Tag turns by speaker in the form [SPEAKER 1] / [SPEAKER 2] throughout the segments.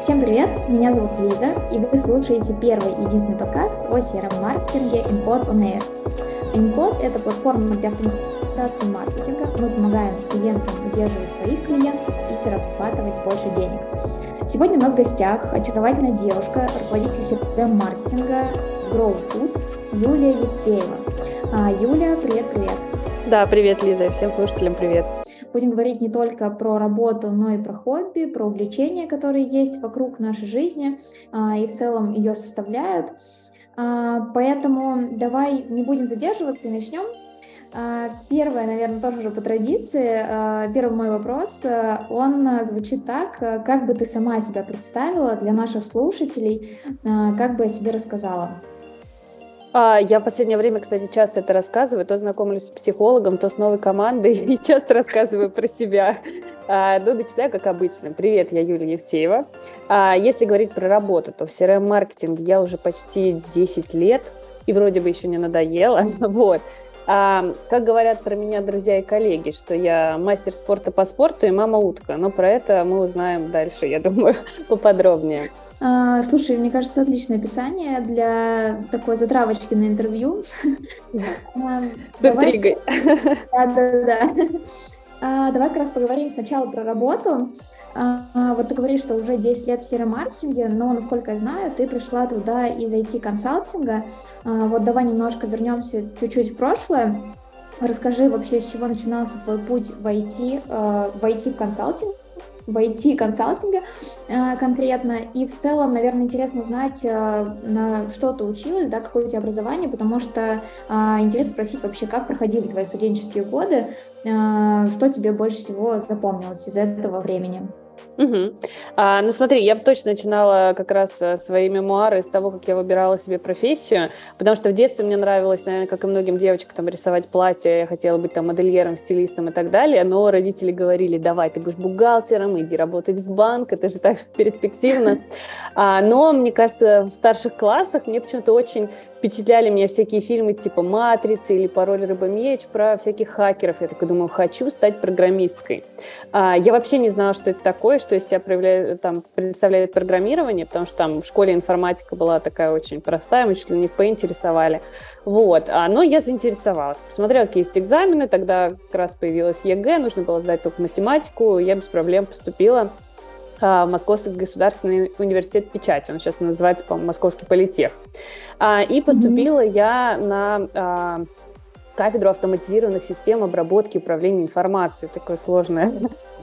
[SPEAKER 1] Всем привет, меня зовут Лиза, и вы слушаете первый и единственный подкаст о CRM-маркетинге InPod On Air. InPod – это платформа для автоматизации маркетинга. Мы помогаем клиентам удерживать своих клиентов и зарабатывать больше денег. Сегодня у нас в гостях очаровательная девушка, руководитель CRM-маркетинга Grow Food Юлия Евтеева. А, Юля, привет-привет.
[SPEAKER 2] Да, привет, Лиза, и всем слушателям привет.
[SPEAKER 1] Будем говорить не только про работу, но и про хобби, про увлечения, которые есть вокруг нашей жизни а, и в целом ее составляют. А, поэтому давай не будем задерживаться и начнем. А, первое, наверное, тоже уже по традиции. Первый мой вопрос, он звучит так. Как бы ты сама себя представила для наших слушателей? Как бы о себе рассказала?
[SPEAKER 2] А, я в последнее время, кстати, часто это рассказываю. То знакомлюсь с психологом, то с новой командой и часто рассказываю про себя. А, ну, начинаю как обычно. Привет, я Юлия Евтеева. А, если говорить про работу, то в CRM-маркетинге я уже почти 10 лет, и вроде бы еще не надоело. Вот. А, как говорят про меня друзья и коллеги, что я мастер спорта по спорту и мама утка. Но про это мы узнаем дальше, я думаю, поподробнее.
[SPEAKER 1] А, слушай, мне кажется, отличное описание для такой затравочки на интервью.
[SPEAKER 2] С интригой.
[SPEAKER 1] Да-да-да. А, давай как раз поговорим сначала про работу. А, вот ты говоришь, что уже 10 лет в сером-маркетинге, но, насколько я знаю, ты пришла туда из IT-консалтинга. Вот давай немножко вернемся чуть-чуть в прошлое. Расскажи вообще, с чего начинался твой путь в IT, в IT-консалтинг, в IT-консалтинге э, конкретно. И в целом, наверное, интересно узнать, э, на что ты училась, да, какое у тебя образование, потому что э, интересно спросить вообще, как проходили твои студенческие годы, что тебе больше всего запомнилось из этого времени.
[SPEAKER 2] Угу. А, ну смотри, я точно начинала как раз э, свои мемуары с того, как я выбирала себе профессию, потому что в детстве мне нравилось, наверное, как и многим девочкам, там, рисовать платья, я хотела быть там модельером, стилистом и так далее, но родители говорили, давай, ты будешь бухгалтером, иди работать в банк, это же так перспективно. А, но, мне кажется, в старших классах мне почему-то очень впечатляли меня всякие фильмы типа «Матрицы» или «Пароль рыба-меч» про всяких хакеров. Я такой думаю, хочу стать программисткой. А, я вообще не знала, что это такое, что из себя проявляет, там, представляет программирование, потому что там в школе информатика была такая очень простая, мы чуть ли не в Paint рисовали. Вот. А, но я заинтересовалась. Посмотрела, какие есть экзамены, тогда как раз появилась ЕГЭ, нужно было сдать только математику, я без проблем поступила а, Московский государственный университет печати. Он сейчас называется, по-моему, Московский политех. А, и поступила mm-hmm. я на а, кафедру автоматизированных систем обработки и управления информацией. Такое сложное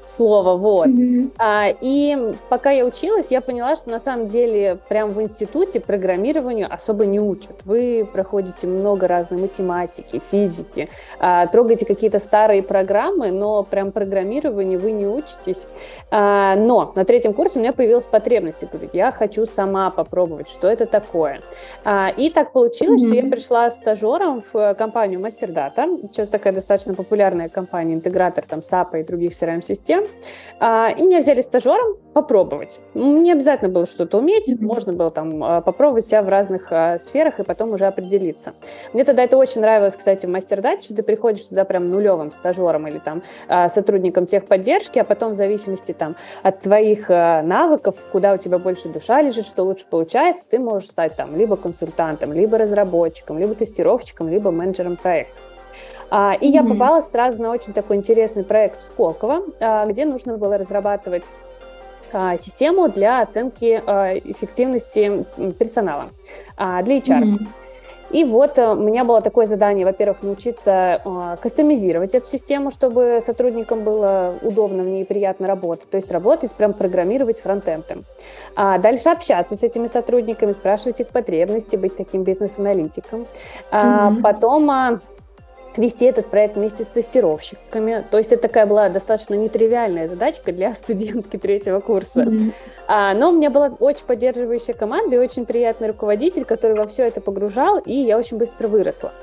[SPEAKER 2] слово, вот. Mm-hmm. А, и пока я училась, я поняла, что на самом деле прям в институте программированию особо не учат. Вы проходите много разной математики, физики, а, трогаете какие-то старые программы, но прям программированию вы не учитесь. А, но на третьем курсе у меня появилась потребность, говорю, я хочу сама попробовать, что это такое. А, и так получилось, mm-hmm. что я пришла стажером в компанию MasterData. Сейчас такая достаточно популярная компания, интегратор там SAP и других CRM-систем систем. А, и меня взяли стажером попробовать. Не обязательно было что-то уметь, mm-hmm. можно было там а, попробовать себя в разных а, сферах и потом уже определиться. Мне тогда это очень нравилось, кстати, в мастер-дате, что ты приходишь туда прям нулевым стажером или там сотрудником техподдержки, а потом в зависимости там от твоих навыков, куда у тебя больше душа лежит, что лучше получается, ты можешь стать там либо консультантом, либо разработчиком, либо тестировщиком, либо менеджером проекта. А, и я попала сразу на очень такой интересный проект в Сколково, а, где нужно было разрабатывать а, систему для оценки эффективности персонала для HR. Mm-hmm. И вот э, у меня было такое задание, во-первых, научиться кастомизировать эту систему, чтобы сотрудникам было удобно в ней приятно работать, то есть работать, прям программировать фронтендом. А дальше общаться с этими сотрудниками, спрашивать их потребности, быть таким бизнес-аналитиком. Mm-hmm. А, потом вести этот проект вместе с тестировщиками. То есть это такая была достаточно нетривиальная задачка для студентки третьего курса. Mm-hmm. А, но у меня была очень поддерживающая команда и очень приятный руководитель, который во все это погружал, и я очень быстро выросла.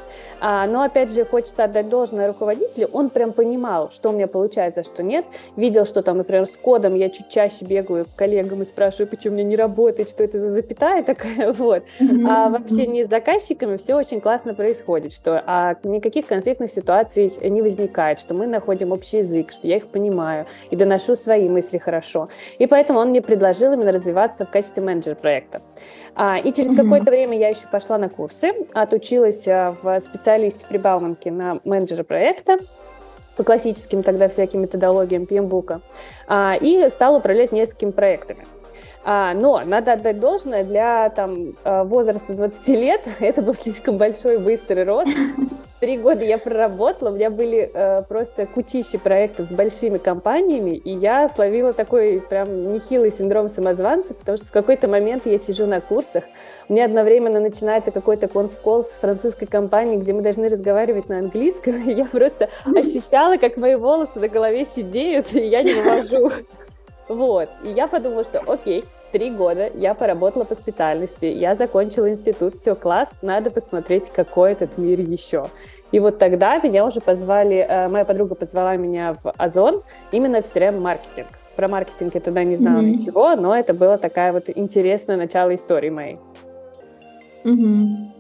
[SPEAKER 2] А, но опять же, хочется отдать должное руководителю, он прям понимал, что у меня получается, что нет. Видел, что там, например, с кодом я чуть чаще бегаю к коллегам и спрашиваю, почему у меня не работает, что это за запятая такая, вот. Mm-hmm. А вообще не с заказчиками все очень классно происходит, что а, никаких конфликтных ситуаций не возникает, что мы находим общий язык, что я их понимаю и доношу свои мысли хорошо. И поэтому он мне предложил именно развиваться в качестве менеджера проекта. А, и через mm-hmm. какое-то время я еще пошла на курсы, отучилась а, в специалисте при Бауманке на менеджера проекта по классическим тогда всяким методологиям PMBOK, а, и стала управлять несколькими проектами. А, но надо отдать должное, для там, а, возраста 20 лет это был слишком большой быстрый рост. Три года я проработала, у меня были э, просто кучища проектов с большими компаниями, и я словила такой прям нехилый синдром самозванца, потому что в какой-то момент я сижу на курсах, у меня одновременно начинается какой-то конф-колл с французской компанией, где мы должны разговаривать на английском, и я просто ощущала, как мои волосы на голове сидеют, и я не вывожу. Вот, и я подумала, что окей, три года я поработала по специальности, я закончила институт, все, класс, надо посмотреть, какой этот мир еще. И вот тогда меня уже позвали, э, моя подруга позвала меня в Озон именно в CRM-маркетинг. Про маркетинг я тогда не знала mm-hmm. ничего, но это было такая вот интересное начало истории моей.
[SPEAKER 1] Mm-hmm.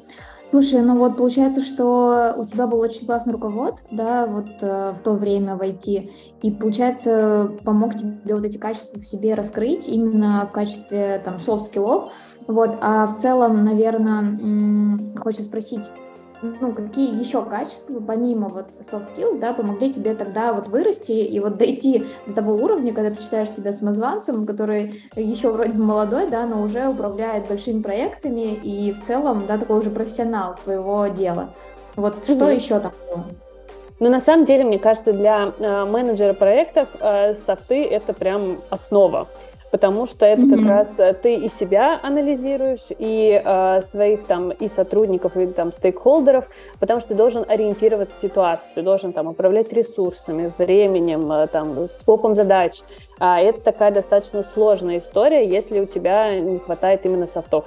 [SPEAKER 1] Слушай, ну вот получается, что у тебя был очень классный руковод, да, вот э, в то время в IT, и получается помог тебе вот эти качества в себе раскрыть именно в качестве там soft skill ов, вот, а в целом, наверное, м- хочется спросить, ну, какие еще качества, помимо вот soft skills, да, помогли тебе тогда вот вырасти и вот дойти до того уровня, когда ты считаешь себя самозванцем, который еще вроде бы молодой, да, но уже управляет большими проектами и в целом, да, такой уже профессионал своего дела. Вот mm-hmm. что еще там было?
[SPEAKER 2] Но на самом деле, мне кажется, для э, менеджера проектов э, софты это прям основа потому что это mm-hmm. как раз э, ты и себя анализируешь, и э, своих там и сотрудников, и там стейкхолдеров, потому что ты должен ориентироваться в ситуации, ты должен там управлять ресурсами, временем, э, там, скопом задач. А это такая достаточно сложная история, если у тебя не хватает именно софтов.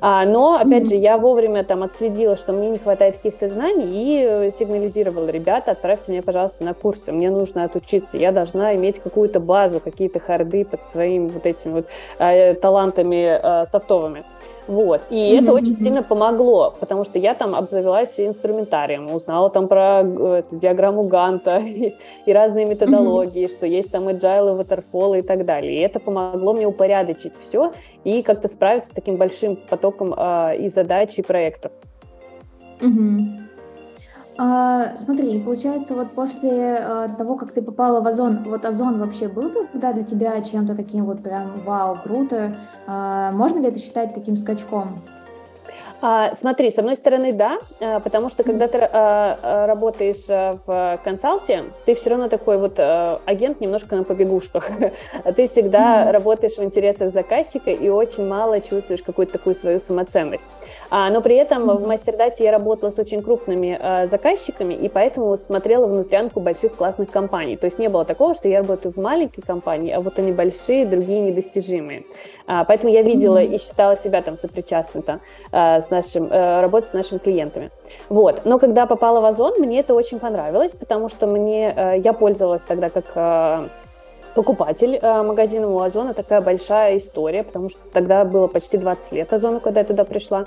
[SPEAKER 2] А, но, опять mm-hmm. же, я вовремя там отследила, что мне не хватает каких-то знаний и э, сигнализировала, ребята, отправьте меня, пожалуйста, на курсы, мне нужно отучиться, я должна иметь какую-то базу, какие-то харды под своими вот этими вот э, талантами э, софтовыми. Вот. И mm-hmm. это очень сильно помогло, потому что я там обзавелась инструментарием, узнала там про э, эту диаграмму Ганта и, и разные методологии, mm-hmm. что есть там agile, waterfall и так далее. И это помогло мне упорядочить все и как-то справиться с таким большим потоком э, и задач, и проектов.
[SPEAKER 1] Mm-hmm. А, смотри, получается, вот после а, того, как ты попала в Озон, вот Озон вообще был тогда для тебя чем-то таким вот прям вау, круто? А, можно ли это считать таким скачком?
[SPEAKER 2] А, смотри, с одной стороны, да, а, потому что когда ты а, работаешь в консалте, ты все равно такой вот агент немножко на побегушках. Ты всегда mm-hmm. работаешь в интересах заказчика и очень мало чувствуешь какую-то такую свою самоценность. Но при этом mm-hmm. в Мастердате я работала с очень крупными заказчиками, и поэтому смотрела внутрянку больших классных компаний. То есть не было такого, что я работаю в маленькой компании, а вот они большие, другие недостижимые. Поэтому я видела mm-hmm. и считала себя там сопричастной с нашим, э, работать с нашими клиентами. Вот. Но когда попала в Озон, мне это очень понравилось, потому что мне, э, я пользовалась тогда как э, покупатель магазина у Озона такая большая история, потому что тогда было почти 20 лет Озону, когда я туда пришла.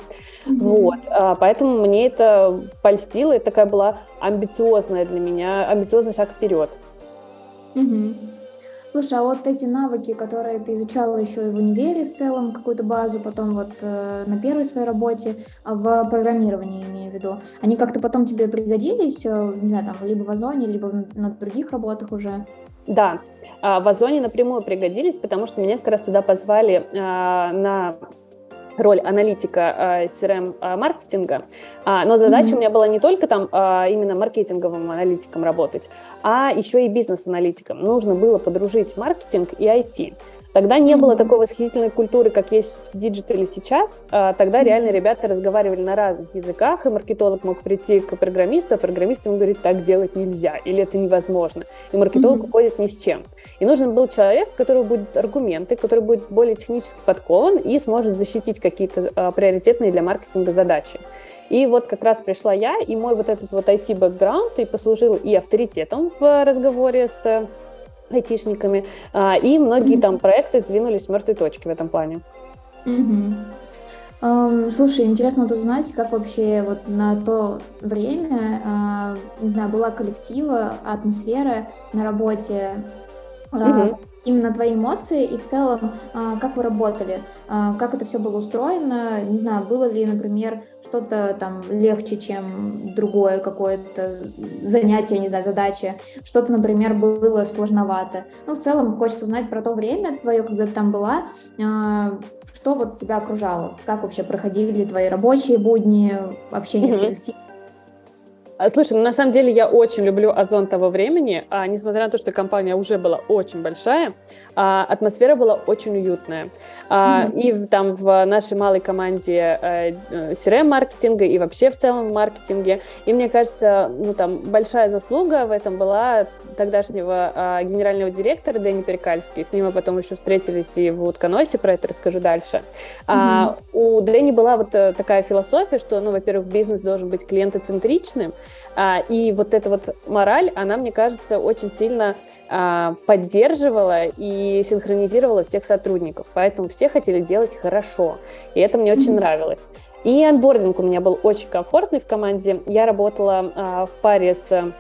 [SPEAKER 2] Mm-hmm. Вот. Поэтому мне это польстило, и такая была амбициозная для меня, амбициозный шаг вперед.
[SPEAKER 1] Mm-hmm. Слушай, а вот эти навыки, которые ты изучала еще и в универе в целом, какую-то базу, потом вот э, на первой своей работе, а в программировании имею в виду, они как-то потом тебе пригодились, э, не знаю, там, либо в Озоне, либо на, других работах уже?
[SPEAKER 2] Да, а, в Озоне напрямую пригодились, потому что меня как раз туда позвали а, на роль аналитика э, CRM-маркетинга, а, но задача mm-hmm. у меня была не только там а, именно маркетинговым аналитиком работать, а еще и бизнес-аналитиком. Нужно было подружить маркетинг и IT. Тогда не было такой восхитительной культуры, как есть в диджитале сейчас. А, тогда реально ребята разговаривали на разных языках, и маркетолог мог прийти к программисту, а программист ему говорит, так делать нельзя, или это невозможно. И маркетолог mm-hmm. уходит ни с чем. И нужен был человек, у которого будут аргументы, который будет более технически подкован и сможет защитить какие-то а, приоритетные для маркетинга задачи. И вот как раз пришла я, и мой вот этот вот IT-бэкграунд и послужил и авторитетом в разговоре с айтишниками, а, и многие там проекты сдвинулись с мертвой точки в этом плане.
[SPEAKER 1] Mm-hmm. Um, слушай, интересно вот узнать, как вообще вот на то время, uh, не знаю, была коллектива, атмосфера на работе, uh, mm-hmm. Именно твои эмоции и в целом, а, как вы работали, а, как это все было устроено, не знаю, было ли, например, что-то там легче, чем другое какое-то занятие, не знаю, задача, что-то, например, было сложновато. Ну, в целом, хочется узнать про то время твое, когда ты там была, а, что вот тебя окружало, как вообще проходили твои рабочие будни, общение mm-hmm. с коллективом.
[SPEAKER 2] А, слушай, ну, на самом деле я очень люблю Озон того времени, а, несмотря на то, что компания уже была очень большая, а, атмосфера была очень уютная. А, mm-hmm. И там в нашей малой команде э, CRM-маркетинга и вообще в целом в маркетинге. И мне кажется, ну там большая заслуга в этом была тогдашнего а, генерального директора Дэни Перекальский. С ним мы потом еще встретились и в Утконосе, про это расскажу дальше. Mm-hmm. А, у Дэни была вот э, такая философия, что, ну, во-первых, бизнес должен быть клиентоцентричным, а, и вот эта вот мораль, она, мне кажется, очень сильно а, поддерживала и синхронизировала всех сотрудников. Поэтому все хотели делать хорошо. И это мне очень нравилось. И онбординг у меня был очень комфортный в команде. Я работала а, в паре с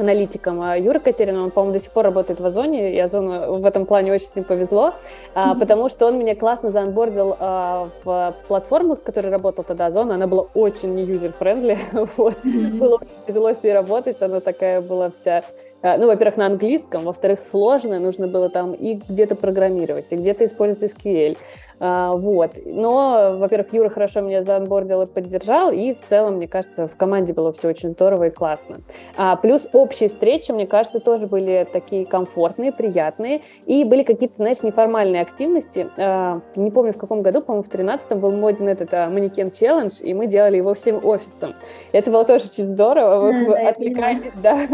[SPEAKER 2] аналитиком а Юра Катерин, он, по-моему, до сих пор работает в Озоне, и Озону в этом плане очень с ним повезло, mm-hmm. потому что он меня классно заонбордил а, в платформу, с которой работал тогда Озон, она была очень не user-friendly, вот. mm-hmm. было очень тяжело с ней работать, она такая была вся ну, во-первых, на английском, во-вторых, сложно, нужно было там и где-то программировать, и где-то использовать SQL, а, вот. Но, во-первых, Юра хорошо меня заонбордил и поддержал, и в целом, мне кажется, в команде было все очень здорово и классно. А, плюс общие встречи, мне кажется, тоже были такие комфортные, приятные, и были какие-то, знаешь, неформальные активности. А, не помню, в каком году, по-моему, в 13-м был моден этот а, манекен челлендж, и мы делали его всем офисом. Это было тоже очень здорово, вы, вы отвлекаетесь, да,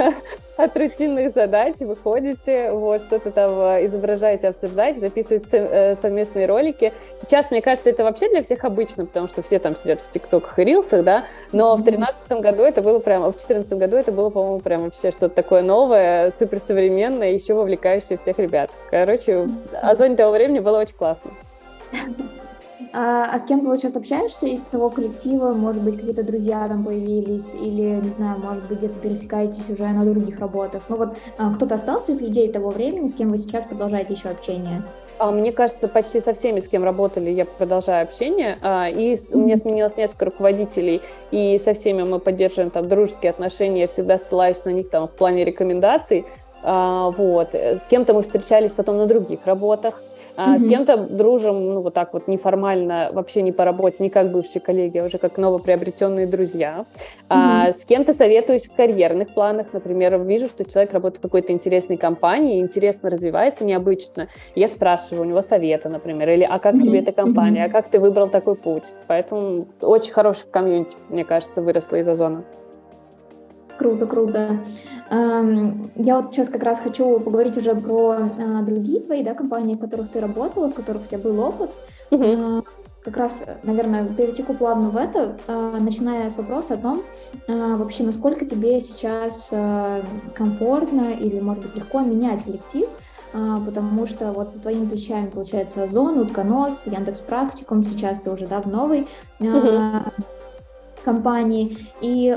[SPEAKER 2] от рутинных задач, выходите, вот, что-то там изображаете, обсуждаете, записываете э, совместные ролики, Сейчас, мне кажется, это вообще для всех обычно, потому что все там сидят в ТикТоках и Рилсах, да, но в 2013 году это было прям, в 2014 году это было, по-моему, прям вообще что-то такое новое, суперсовременное, еще вовлекающее всех ребят. Короче, о зоне того времени было очень классно.
[SPEAKER 1] А, а с кем ты вот сейчас общаешься из того коллектива? Может быть, какие-то друзья там появились? Или, не знаю, может быть, где-то пересекаетесь уже на других работах? Ну вот, а, кто-то остался из людей того времени, с кем вы сейчас продолжаете еще общение?
[SPEAKER 2] А, мне кажется, почти со всеми, с кем работали, я продолжаю общение. А, и у меня сменилось несколько руководителей, и со всеми мы поддерживаем там дружеские отношения. Я всегда ссылаюсь на них там в плане рекомендаций. А, вот. С кем-то мы встречались потом на других работах. А, mm-hmm. С кем-то дружим, ну, вот так вот неформально, вообще не по работе, не как бывшие коллеги, а уже как новоприобретенные друзья. Mm-hmm. А, с кем-то советуюсь в карьерных планах. Например, вижу, что человек работает в какой-то интересной компании, интересно развивается, необычно. Я спрашиваю у него совета, например, или «А как mm-hmm. тебе эта компания? А как ты выбрал такой путь?» Поэтому очень хороший комьюнити, мне кажется, выросло из Озона.
[SPEAKER 1] Круто, круто. Я вот сейчас как раз хочу поговорить уже про а, другие твои да, компании, в которых ты работала, в которых у тебя был опыт. Угу. Как раз, наверное, перетеку плавно в это, а, начиная с вопроса о том, вообще, насколько тебе сейчас комфортно или, может быть, легко менять коллектив, потому что вот за твоими плечами, получается, Озон, Утконос, Яндекс Практикум, сейчас ты уже, да, в новой угу. компании, и,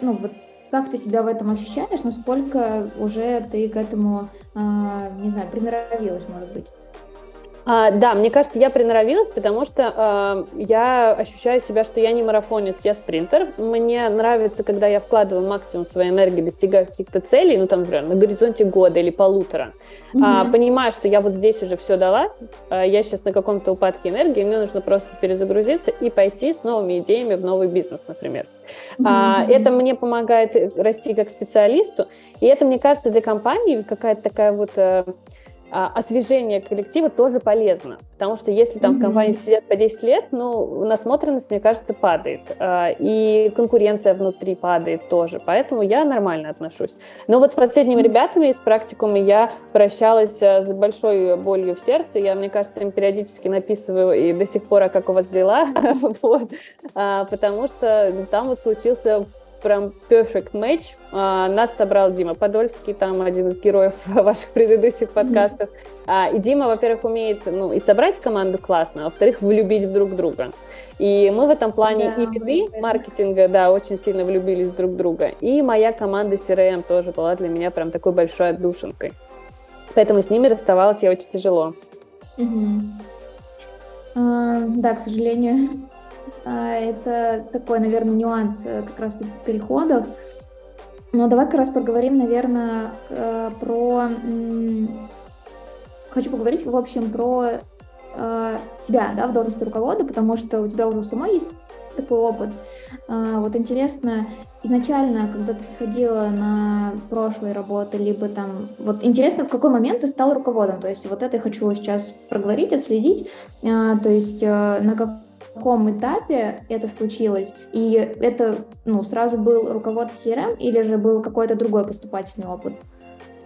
[SPEAKER 1] ну, вот как ты себя в этом ощущаешь? Насколько уже ты к этому, а, не знаю, приноровилась, может быть?
[SPEAKER 2] А, да, мне кажется, я приноровилась, потому что э, я ощущаю себя, что я не марафонец, я спринтер. Мне нравится, когда я вкладываю максимум своей энергии, достигаю каких-то целей, ну там, например, на горизонте года или полутора. Mm-hmm. А, понимаю, что я вот здесь уже все дала, а, я сейчас на каком-то упадке энергии, мне нужно просто перезагрузиться и пойти с новыми идеями в новый бизнес, например. Mm-hmm. А, это мне помогает расти как специалисту, и это, мне кажется, для компании какая-то такая вот... А, освежение коллектива тоже полезно, потому что если там mm-hmm. в компании сидят по 10 лет, ну, насмотренность, мне кажется, падает, а, и конкуренция внутри падает тоже, поэтому я нормально отношусь. Но вот с последними ребятами из практикума я прощалась а, с большой болью в сердце, я, мне кажется, им периодически написываю и до сих пор, а как у вас дела, вот, потому что там вот случился прям perfect match. А, нас собрал Дима Подольский, там один из героев ваших предыдущих подкастов. А, и Дима, во-первых, умеет ну, и собрать команду классно, а во-вторых, влюбить в друг друга. И мы в этом плане да, и виды маркетинга, да, очень сильно влюбились друг в друга. И моя команда CRM тоже была для меня прям такой большой отдушинкой. Поэтому с ними расставалась я очень тяжело.
[SPEAKER 1] Угу. А, да, к сожалению, это такой, наверное, нюанс э, как раз таких переходов. Но давай как раз поговорим, наверное, э, про... Хочу поговорить, в общем, про э, тебя, да, в должности руковода, потому что у тебя уже самой есть такой опыт. А, вот интересно, изначально, когда ты приходила на прошлые работы, либо там, вот интересно, в какой момент ты стал руководом, то есть вот это я хочу сейчас проговорить, отследить, а, то есть на каком каком этапе это случилось? И это ну, сразу был руковод в CRM или же был какой-то другой поступательный опыт?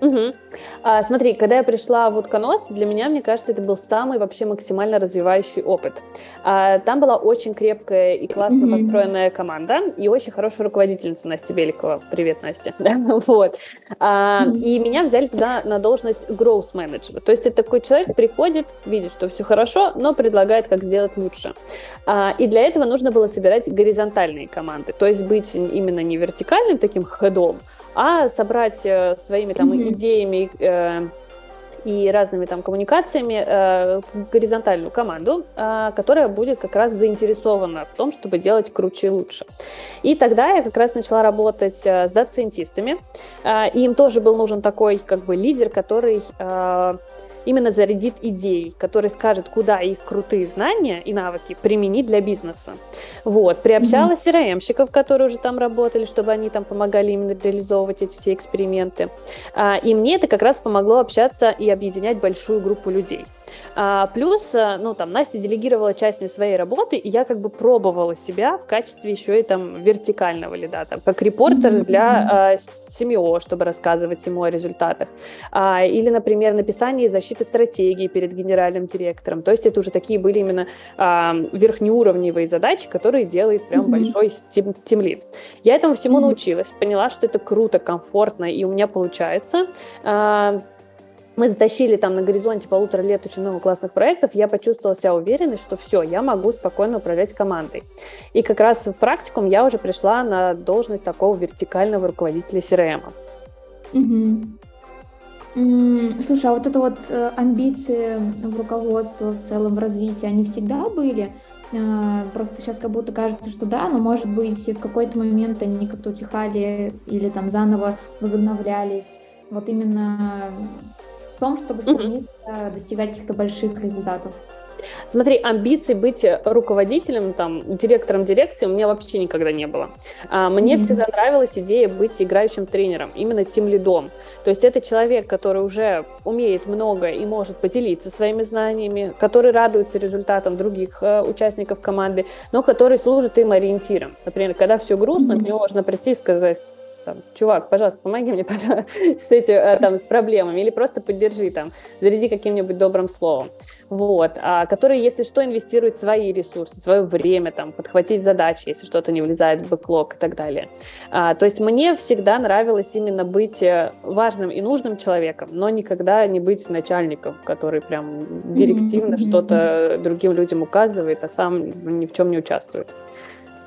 [SPEAKER 2] Угу. А, смотри, когда я пришла в утконос, для меня, мне кажется, это был самый вообще максимально развивающий опыт. А, там была очень крепкая и классно угу. построенная команда и очень хорошая руководительница Настя Беликова. Привет, Настя. вот. А. И меня взяли туда на должность growth менеджера. То есть это такой человек приходит, видит, что все хорошо, но предлагает, как сделать лучше. А, и для этого нужно было собирать горизонтальные команды, то есть быть именно не вертикальным таким ходом, а собрать э, своими там mm-hmm. идеями э, и разными там коммуникациями э, горизонтальную команду, э, которая будет как раз заинтересована в том, чтобы делать круче и лучше. И тогда я как раз начала работать э, с дата-сайентистами, э, им тоже был нужен такой как бы лидер, который э, именно зарядит идеей, который скажет, куда их крутые знания и навыки применить для бизнеса. Вот. Приобщала mm-hmm. CRM-щиков, которые уже там работали, чтобы они там помогали именно реализовывать эти все эксперименты. А, и мне это как раз помогло общаться и объединять большую группу людей. А, плюс, э, ну, там, Настя делегировала часть своей работы, и я как бы пробовала себя в качестве еще и там вертикального лида, там, как репортер для а, СМИО, чтобы рассказывать ему о результатах. А, или, например, написание и защита стратегии перед генеральным директором. То есть это уже такие были именно а, верхнеуровневые задачи, которые делает прям mm-hmm. большой тимлид. Я этому всему mm-hmm. научилась, поняла, что это круто, комфортно, и у меня получается. А, мы затащили там на горизонте полутора лет очень много классных проектов, я почувствовала себя уверенной, что все, я могу спокойно управлять командой. И как раз в практикум я уже пришла на должность такого вертикального руководителя CRM.
[SPEAKER 1] Угу. Слушай, а вот это вот э, амбиции в руководстве, в целом в развитии, они всегда были? Э, просто сейчас как будто кажется, что да, но может быть в какой-то момент они как-то утихали или там заново возобновлялись. Вот именно том, чтобы стремиться mm-hmm. достигать каких-то больших результатов.
[SPEAKER 2] Смотри, амбиций быть руководителем, там, директором дирекции у меня вообще никогда не было. А, мне mm-hmm. всегда нравилась идея быть играющим тренером, именно тем лидом. То есть это человек, который уже умеет много и может поделиться своими знаниями, который радуется результатам других э, участников команды, но который служит им ориентиром. Например, когда все грустно, mm-hmm. к нему можно прийти и сказать, там, чувак, пожалуйста, помоги мне пожалуйста, с этим, э, там, с проблемами, или просто поддержи, там, заряди каким-нибудь добрым словом, вот, а, которые, если что, инвестируют свои ресурсы, свое время, там, подхватить задачи, если что-то не влезает в бэклог и так далее. А, то есть мне всегда нравилось именно быть э, важным и нужным человеком, но никогда не быть начальником, который прям директивно mm-hmm. что-то другим людям указывает, а сам ни в чем не участвует.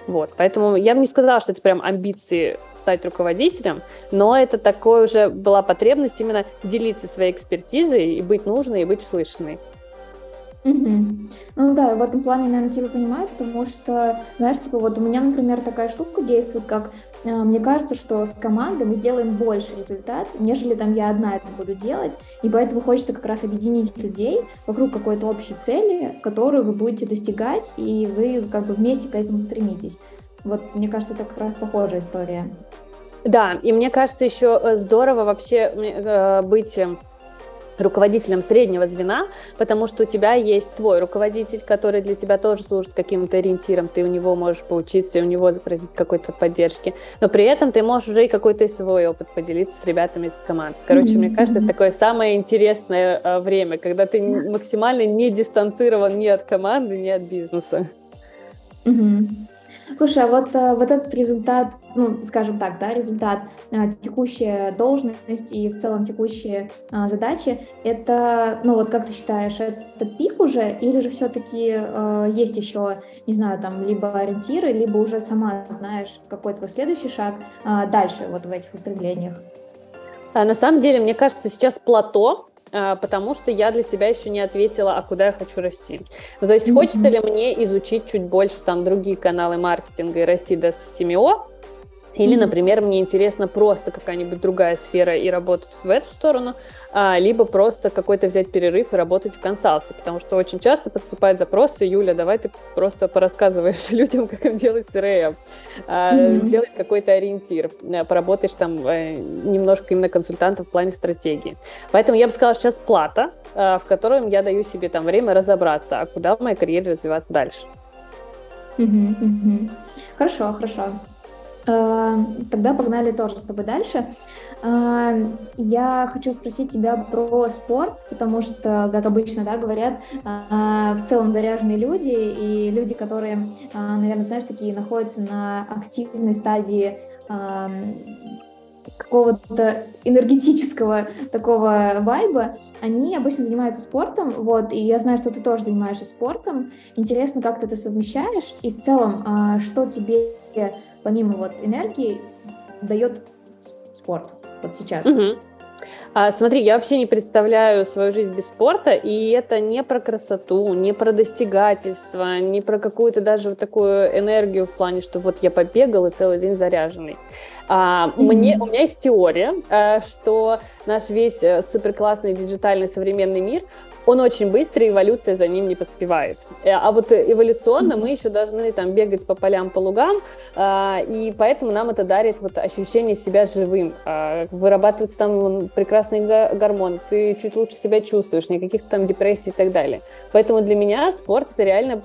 [SPEAKER 2] Вот, поэтому я бы не сказала, что это прям амбиции стать руководителем, но это такое уже была потребность именно делиться своей экспертизой и быть нужной, и быть услышанной.
[SPEAKER 1] Угу. Ну да, в этом плане, наверное, тебя понимаю, потому что, знаешь, типа вот у меня, например, такая штука действует, как э, мне кажется, что с командой мы сделаем больше результат, нежели там я одна это буду делать, и поэтому хочется как раз объединить людей вокруг какой-то общей цели, которую вы будете достигать, и вы как бы вместе к этому стремитесь. Вот, мне кажется, это как раз похожая история.
[SPEAKER 2] Да, и мне кажется, еще э, здорово вообще э, быть э, руководителем среднего звена, потому что у тебя есть твой руководитель, который для тебя тоже служит каким-то ориентиром, ты у него можешь поучиться, и у него запросить какой-то поддержки, но при этом ты можешь уже и какой-то свой опыт поделиться с ребятами из команд. Короче, mm-hmm. мне кажется, это такое самое интересное а, время, когда ты максимально не дистанцирован ни от команды, ни от бизнеса.
[SPEAKER 1] Mm-hmm. Слушай, а вот, э, вот этот результат, ну, скажем так, да, результат, э, текущая должность и в целом текущие а, задачи, это, ну, вот как ты считаешь, это пик уже или же все-таки а, есть еще, не знаю, там, либо ориентиры, либо уже сама знаешь, какой твой следующий шаг а, дальше вот в этих устремлениях?
[SPEAKER 2] На самом деле, мне кажется, сейчас плато, а, потому что я для себя еще не ответила, а куда я хочу расти. Ну, то есть, mm-hmm. хочется ли мне изучить чуть больше там другие каналы маркетинга и расти до семио, или, например, мне интересно просто какая-нибудь другая сфера и работать в эту сторону, а, либо просто какой-то взять перерыв и работать в консалте, потому что очень часто поступают запросы, Юля, давай ты просто порассказываешь людям, как им делать CRM, а, mm-hmm. сделать какой-то ориентир, э, поработаешь там э, немножко именно консультантом в плане стратегии. Поэтому я бы сказала, сейчас плата, э, в которой я даю себе там время разобраться, а куда в моей карьере развиваться дальше.
[SPEAKER 1] Mm-hmm. Mm-hmm. Хорошо, хорошо. Э, тогда погнали тоже с тобой дальше. Э, я хочу спросить тебя про спорт, потому что, как обычно, да, говорят, э, в целом заряженные люди и люди, которые, наверное, знаешь, такие находятся на активной стадии какого-то энергетического такого вайба, они обычно занимаются спортом, вот, и я знаю, что ты тоже занимаешься спортом. Интересно, как ты это совмещаешь, и в целом, что тебе помимо вот энергии, дает спорт вот сейчас?
[SPEAKER 2] Угу. А, смотри, я вообще не представляю свою жизнь без спорта, и это не про красоту, не про достигательство, не про какую-то даже вот такую энергию в плане, что вот я побегал и целый день заряженный. А, mm-hmm. мне, у меня есть теория, а, что наш весь э, супер классный диджитальный современный мир он очень быстрый, эволюция за ним не поспевает. Э, а вот эволюционно мы еще должны там бегать по полям, по лугам, а, и поэтому нам это дарит вот ощущение себя живым. Вырабатываются там прекрасные гормоны, ты чуть лучше себя чувствуешь, никаких там депрессий и так далее. Поэтому для меня спорт это реально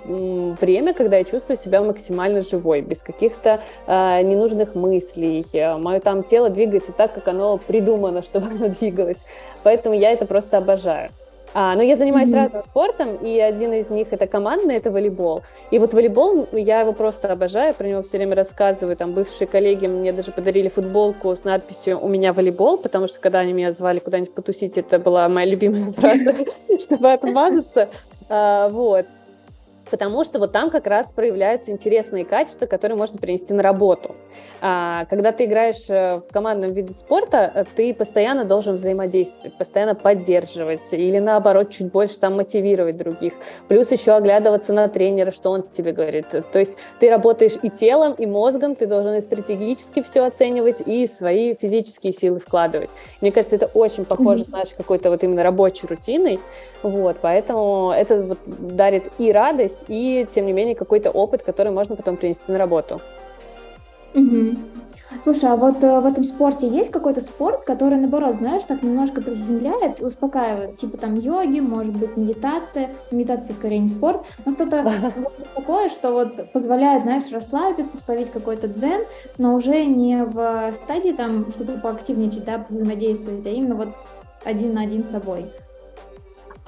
[SPEAKER 2] время, когда я чувствую себя максимально живой, без каких-то ненужных мыслей. Мое там тело двигается так, как оно придумано, чтобы оно двигалось. Поэтому я это просто обожаю. А, но я занимаюсь mm-hmm. разным спортом, и один из них это командный, это волейбол. И вот волейбол, я его просто обожаю, про него все время рассказываю. Там бывшие коллеги мне даже подарили футболку с надписью «У меня волейбол», потому что когда они меня звали куда-нибудь потусить, это была моя любимая фраза, чтобы отмазаться. А, вот потому что вот там как раз проявляются интересные качества, которые можно принести на работу. А, когда ты играешь э, в командном виде спорта, э, ты постоянно должен взаимодействовать, постоянно поддерживать или наоборот чуть больше там мотивировать других. Плюс еще оглядываться на тренера, что он тебе говорит. То есть ты работаешь и телом, и мозгом, ты должен и стратегически все оценивать, и свои физические силы вкладывать. Мне кажется, это очень похоже mm-hmm. с нашей какой-то вот именно рабочей рутиной. Вот, поэтому это вот дарит и радость, есть и, тем не менее, какой-то опыт, который можно потом принести на работу.
[SPEAKER 1] Угу. Слушай, а вот э, в этом спорте есть какой-то спорт, который, наоборот, знаешь, так немножко приземляет, успокаивает, типа там йоги, может быть, медитация, медитация скорее не спорт, но кто-то такое, что вот позволяет, знаешь, расслабиться, словить какой-то дзен, но уже не в стадии там что-то поактивничать, да, взаимодействовать, а именно вот один на один с собой.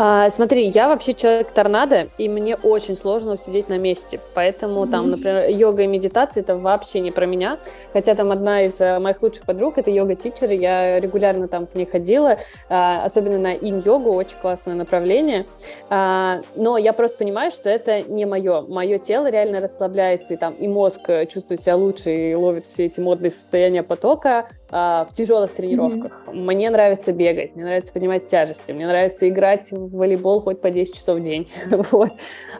[SPEAKER 2] А, смотри, я вообще человек торнадо, и мне очень сложно сидеть на месте. Поэтому там, например, йога и медитация это вообще не про меня. Хотя там одна из э, моих лучших подруг это йога-тичер, я регулярно там к ней ходила, а, особенно на инь-йогу, очень классное направление. А, но я просто понимаю, что это не мое. Мое тело реально расслабляется, и там и мозг э, чувствует себя лучше и ловит все эти модные состояния потока, в тяжелых тренировках. Mm-hmm. Мне нравится бегать, мне нравится поднимать тяжести, мне нравится играть в волейбол хоть по 10 часов в день. вот.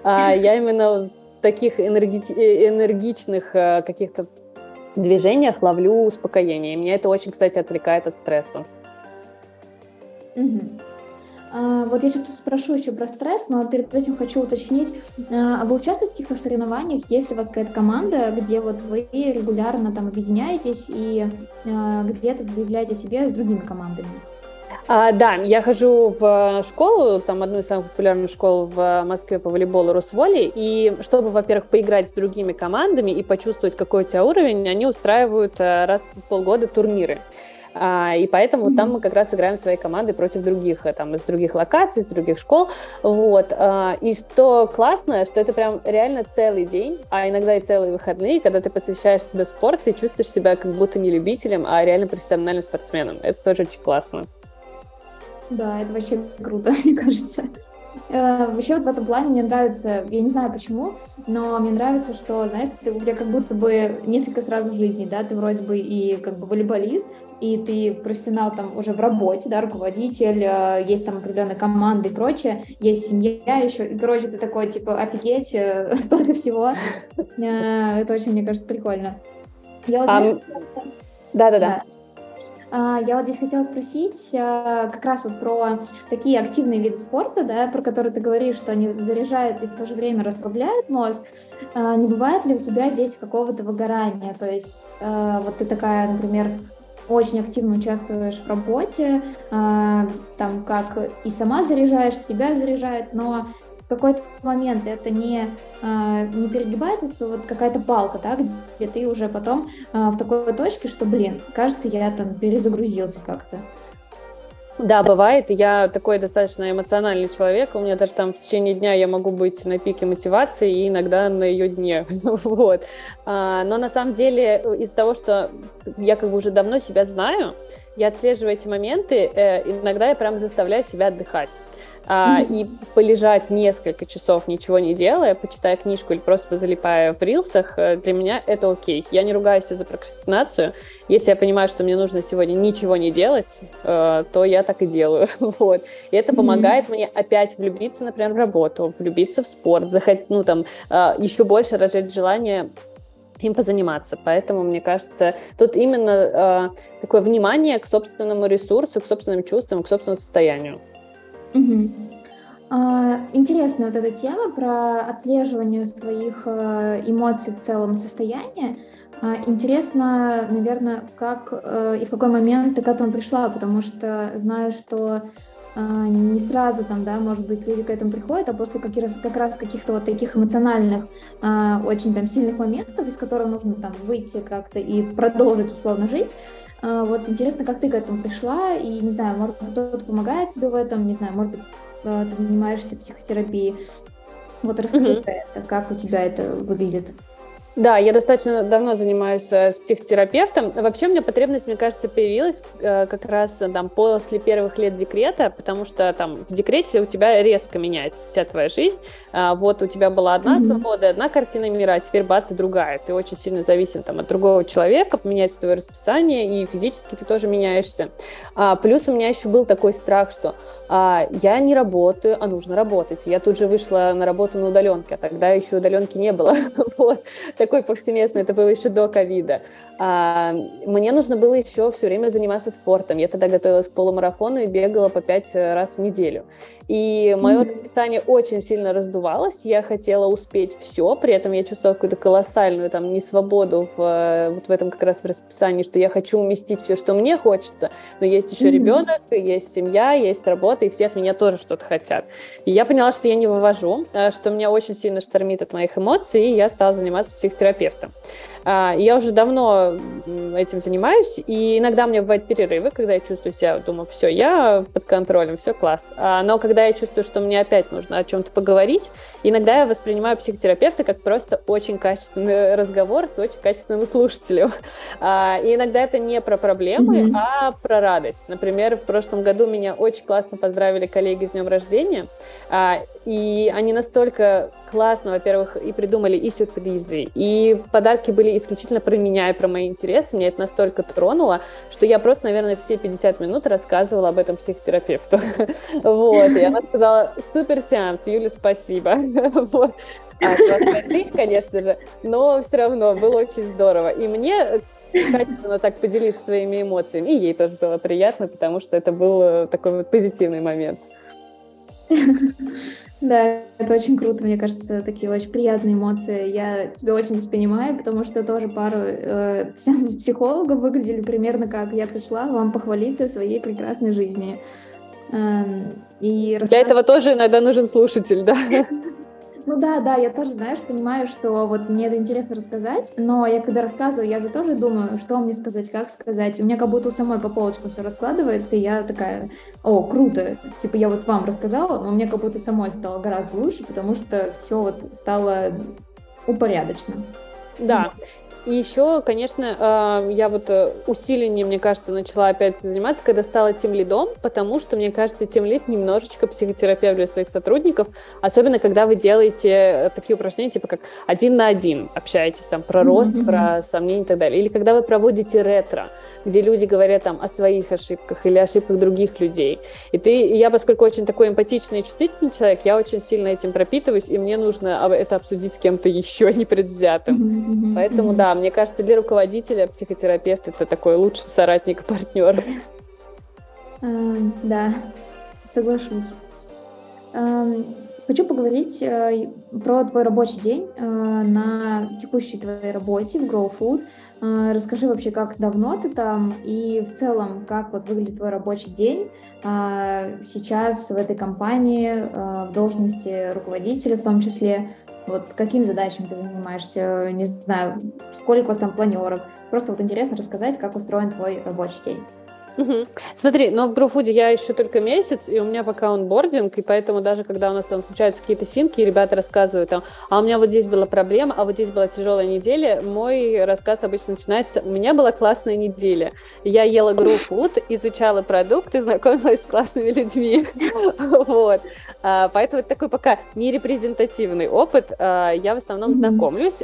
[SPEAKER 2] а, я именно в таких энерги... Э, энергичных а, каких-то движениях ловлю успокоение. И меня это очень, кстати, отвлекает от стресса.
[SPEAKER 1] Mm-hmm. А, вот я что-то спрошу еще про стресс, но перед этим хочу уточнить, а вы участвуете в каких-то соревнованиях? Есть ли у вас какая-то команда, где вот вы регулярно там объединяетесь и а, где-то заявляете себе с другими командами?
[SPEAKER 2] А, да, я хожу в школу, там одну из самых популярных школ в Москве по волейболу Росволи, и чтобы, во-первых, поиграть с другими командами и почувствовать, какой у тебя уровень, они устраивают раз в полгода турниры. А, и поэтому mm-hmm. там мы как раз играем своей командой против других, э, там, из других локаций, из других школ, вот, а, и что классно, что это прям реально целый день, а иногда и целые выходные, когда ты посвящаешь себе спорт, ты чувствуешь себя как будто не любителем, а реально профессиональным спортсменом, это тоже очень классно.
[SPEAKER 1] Да, это вообще круто, мне кажется. Э, вообще вот в этом плане мне нравится, я не знаю почему, но мне нравится, что, знаешь, ты, у тебя как будто бы несколько сразу жизней, да, ты вроде бы и как бы волейболист, и ты профессионал там уже в работе, да, руководитель, э, есть там определенная команда и прочее, есть семья еще, и, короче, ты такой, типа, офигеть, э, столько всего. Э, это очень, мне кажется, прикольно. Да-да-да. А, я вот здесь хотела спросить как раз вот про такие активные виды спорта, да, про которые ты говоришь, что они заряжают и в то же время расслабляют мозг. А, не бывает ли у тебя здесь какого-то выгорания? То есть вот ты такая, например, очень активно участвуешь в работе, а, там как и сама заряжаешь, тебя заряжает, но в какой-то момент это не, а, не перегибается вот какая-то палка, да, где ты уже потом а, в такой точке, что, блин, кажется, я там перезагрузился как-то.
[SPEAKER 2] Да, бывает. Я такой достаточно эмоциональный человек. У меня даже там в течение дня я могу быть на пике мотивации и иногда на ее дне. вот. А, но на самом деле из-за того, что я как бы уже давно себя знаю, я отслеживаю эти моменты, э, иногда я прям заставляю себя отдыхать. А, и полежать несколько часов, ничего не делая, почитая книжку или просто залипая в рилсах, э, для меня это окей. Я не ругаюсь за прокрастинацию. Если я понимаю, что мне нужно сегодня ничего не делать, э, то я так и делаю. вот. И это помогает мне опять влюбиться, например, в работу, влюбиться в спорт, захотеть, ну, там, э, еще больше разжечь желание им позаниматься. Поэтому, мне кажется, тут именно э, такое внимание к собственному ресурсу, к собственным чувствам, к собственному состоянию.
[SPEAKER 1] Угу. А, интересная вот эта тема про отслеживание своих э, эмоций в целом состояния. А, интересно, наверное, как э, и в какой момент ты к этому пришла, потому что знаю, что а, не сразу там, да, может быть, люди к этому приходят, а после как раз, как раз каких-то вот таких эмоциональных, а, очень там сильных моментов, из которых нужно там выйти как-то и продолжить условно жить. А, вот интересно, как ты к этому пришла, и не знаю, может кто-то помогает тебе в этом, не знаю, может быть, ты занимаешься психотерапией. Вот расскажи mm-hmm. про это, как у тебя это выглядит.
[SPEAKER 2] Да, я достаточно давно занимаюсь э, с психотерапевтом. Вообще у меня потребность, мне кажется, появилась э, как раз там после первых лет декрета, потому что там в декрете у тебя резко меняется вся твоя жизнь. А, вот у тебя была одна mm-hmm. свобода, одна картина мира, а теперь бац и другая. Ты очень сильно зависим там от другого человека, меняется твое расписание, и физически ты тоже меняешься. А, плюс у меня еще был такой страх, что а, я не работаю, а нужно работать. Я тут же вышла на работу на удаленке, а тогда еще удаленки не было. вот такой повсеместный, это было еще до ковида. А, мне нужно было еще все время заниматься спортом. Я тогда готовилась к полумарафону и бегала по пять раз в неделю. И мое mm-hmm. расписание очень сильно раздувалось. Я хотела успеть все, при этом я чувствовала какую-то колоссальную там несвободу в, вот в этом как раз в расписании, что я хочу уместить все, что мне хочется, но есть еще mm-hmm. ребенок, есть семья, есть работа, и все от меня тоже что-то хотят. И я поняла, что я не вывожу, а, что меня очень сильно штормит от моих эмоций, и я стала заниматься психотерапевтом. А, я уже давно этим занимаюсь, и иногда у меня бывают перерывы, когда я чувствую себя, думаю, все, я под контролем, все класс. А, но когда я чувствую, что мне опять нужно о чем-то поговорить, иногда я воспринимаю психотерапевта как просто очень качественный разговор с очень качественным слушателем. А, и иногда это не про проблемы, mm-hmm. а про радость. Например, в прошлом году меня очень классно поздравили коллеги с днем рождения, и они настолько классно, во-первых, и придумали и сюрпризы, и подарки были исключительно про меня и про мои интересы. Меня это настолько тронуло, что я просто, наверное, все 50 минут рассказывала об этом психотерапевту. Вот, и она сказала, супер сеанс, Юля, спасибо. Вот. А с вас тысяч, конечно же, но все равно было очень здорово. И мне качественно так поделиться своими эмоциями. И ей тоже было приятно, потому что это был такой вот позитивный момент.
[SPEAKER 1] Да, это очень круто, мне кажется, такие очень приятные эмоции. Я тебя очень здесь понимаю, потому что тоже пару э, сеансов психологов выглядели примерно как я пришла вам похвалиться в своей прекрасной жизни.
[SPEAKER 2] Эм, и Для этого тоже иногда нужен слушатель, да?
[SPEAKER 1] Ну да, да, я тоже, знаешь, понимаю, что вот мне это интересно рассказать, но я когда рассказываю, я же тоже думаю, что мне сказать, как сказать. У меня как будто у самой по полочкам все раскладывается, и я такая, о, круто, типа я вот вам рассказала, но мне как будто самой стало гораздо лучше, потому что все вот стало упорядочно.
[SPEAKER 2] Да, и еще, конечно, а, я вот э, усиление, мне кажется, начала опять заниматься, когда стала тем лидом, потому что, мне кажется, тем лид немножечко психотерапевт для своих сотрудников, особенно когда вы делаете э, такие упражнения, типа как один на один, общаетесь там про рост, mm-hmm. про сомнения и так далее. Или когда вы проводите ретро, где люди говорят там о своих ошибках или ошибках других людей. И ты, я, поскольку очень такой эмпатичный и чувствительный человек, я очень сильно этим пропитываюсь, и мне нужно это обсудить с кем-то еще непредвзятым. Mm-hmm. Поэтому, mm-hmm. Мне кажется, для руководителя психотерапевт это такой лучший соратник, партнер.
[SPEAKER 1] Uh, да, соглашусь. Uh, хочу поговорить uh, про твой рабочий день э, на текущей твоей работе в Grow Food. Э, расскажи вообще, как давно ты там и в целом, как вот выглядит твой рабочий день сейчас в этой компании в должности руководителя в том числе. Вот какими задачами ты занимаешься, не знаю, сколько у вас там планерок. Просто вот интересно рассказать, как устроен твой рабочий день.
[SPEAKER 2] Угу. Смотри, но в Груфуде я еще только месяц, и у меня пока он бординг, и поэтому даже когда у нас там случаются какие-то синки, ребята рассказывают там, а у меня вот здесь была проблема, а вот здесь была тяжелая неделя, мой рассказ обычно начинается, у меня была классная неделя. Я ела Груфуд, изучала продукты, знакомилась с классными людьми. Вот. А, поэтому это такой пока не репрезентативный опыт. А, я в основном знакомлюсь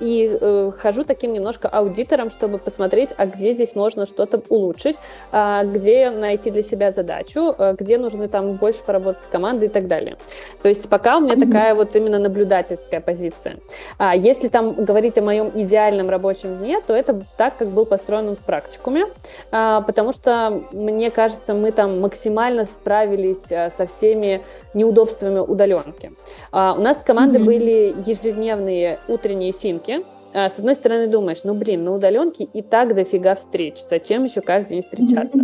[SPEAKER 2] и э, хожу таким немножко аудитором, чтобы посмотреть, а где здесь можно что-то улучшить улучшить, а, где найти для себя задачу, а, где нужно там больше поработать с командой и так далее. То есть пока у меня такая вот именно наблюдательская позиция. А если там говорить о моем идеальном рабочем дне, то это так, как был построен он в практикуме, потому что, мне кажется, мы там максимально справились со всеми неудобствами удаленки. У нас с командой mm-hmm. были ежедневные утренние синки, с одной стороны думаешь, ну блин, на удаленке и так дофига встреч, зачем еще каждый день встречаться?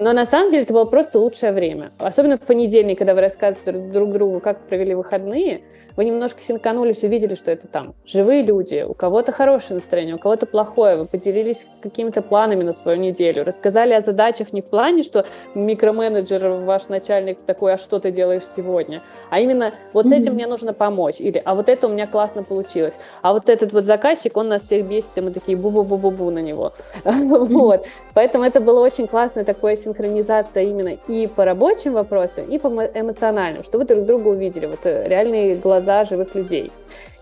[SPEAKER 2] Но на самом деле это было просто лучшее время. Особенно в понедельник, когда вы рассказываете друг другу, как провели выходные, вы немножко синканулись, увидели, что это там живые люди, у кого-то хорошее настроение, у кого-то плохое, вы поделились какими-то планами на свою неделю, рассказали о задачах не в плане, что микроменеджер, ваш начальник такой, а что ты делаешь сегодня, а именно вот с этим мне нужно помочь, или а вот это у меня классно получилось, а вот этот вот заказчик, он нас всех бесит, и мы такие бу-бу-бу-бу-бу на него. Вот. Поэтому это было очень классная такая синхронизация именно и по рабочим вопросам, и по эмоциональным, что вы друг друга увидели, вот э, реальные глаза глаза живых людей.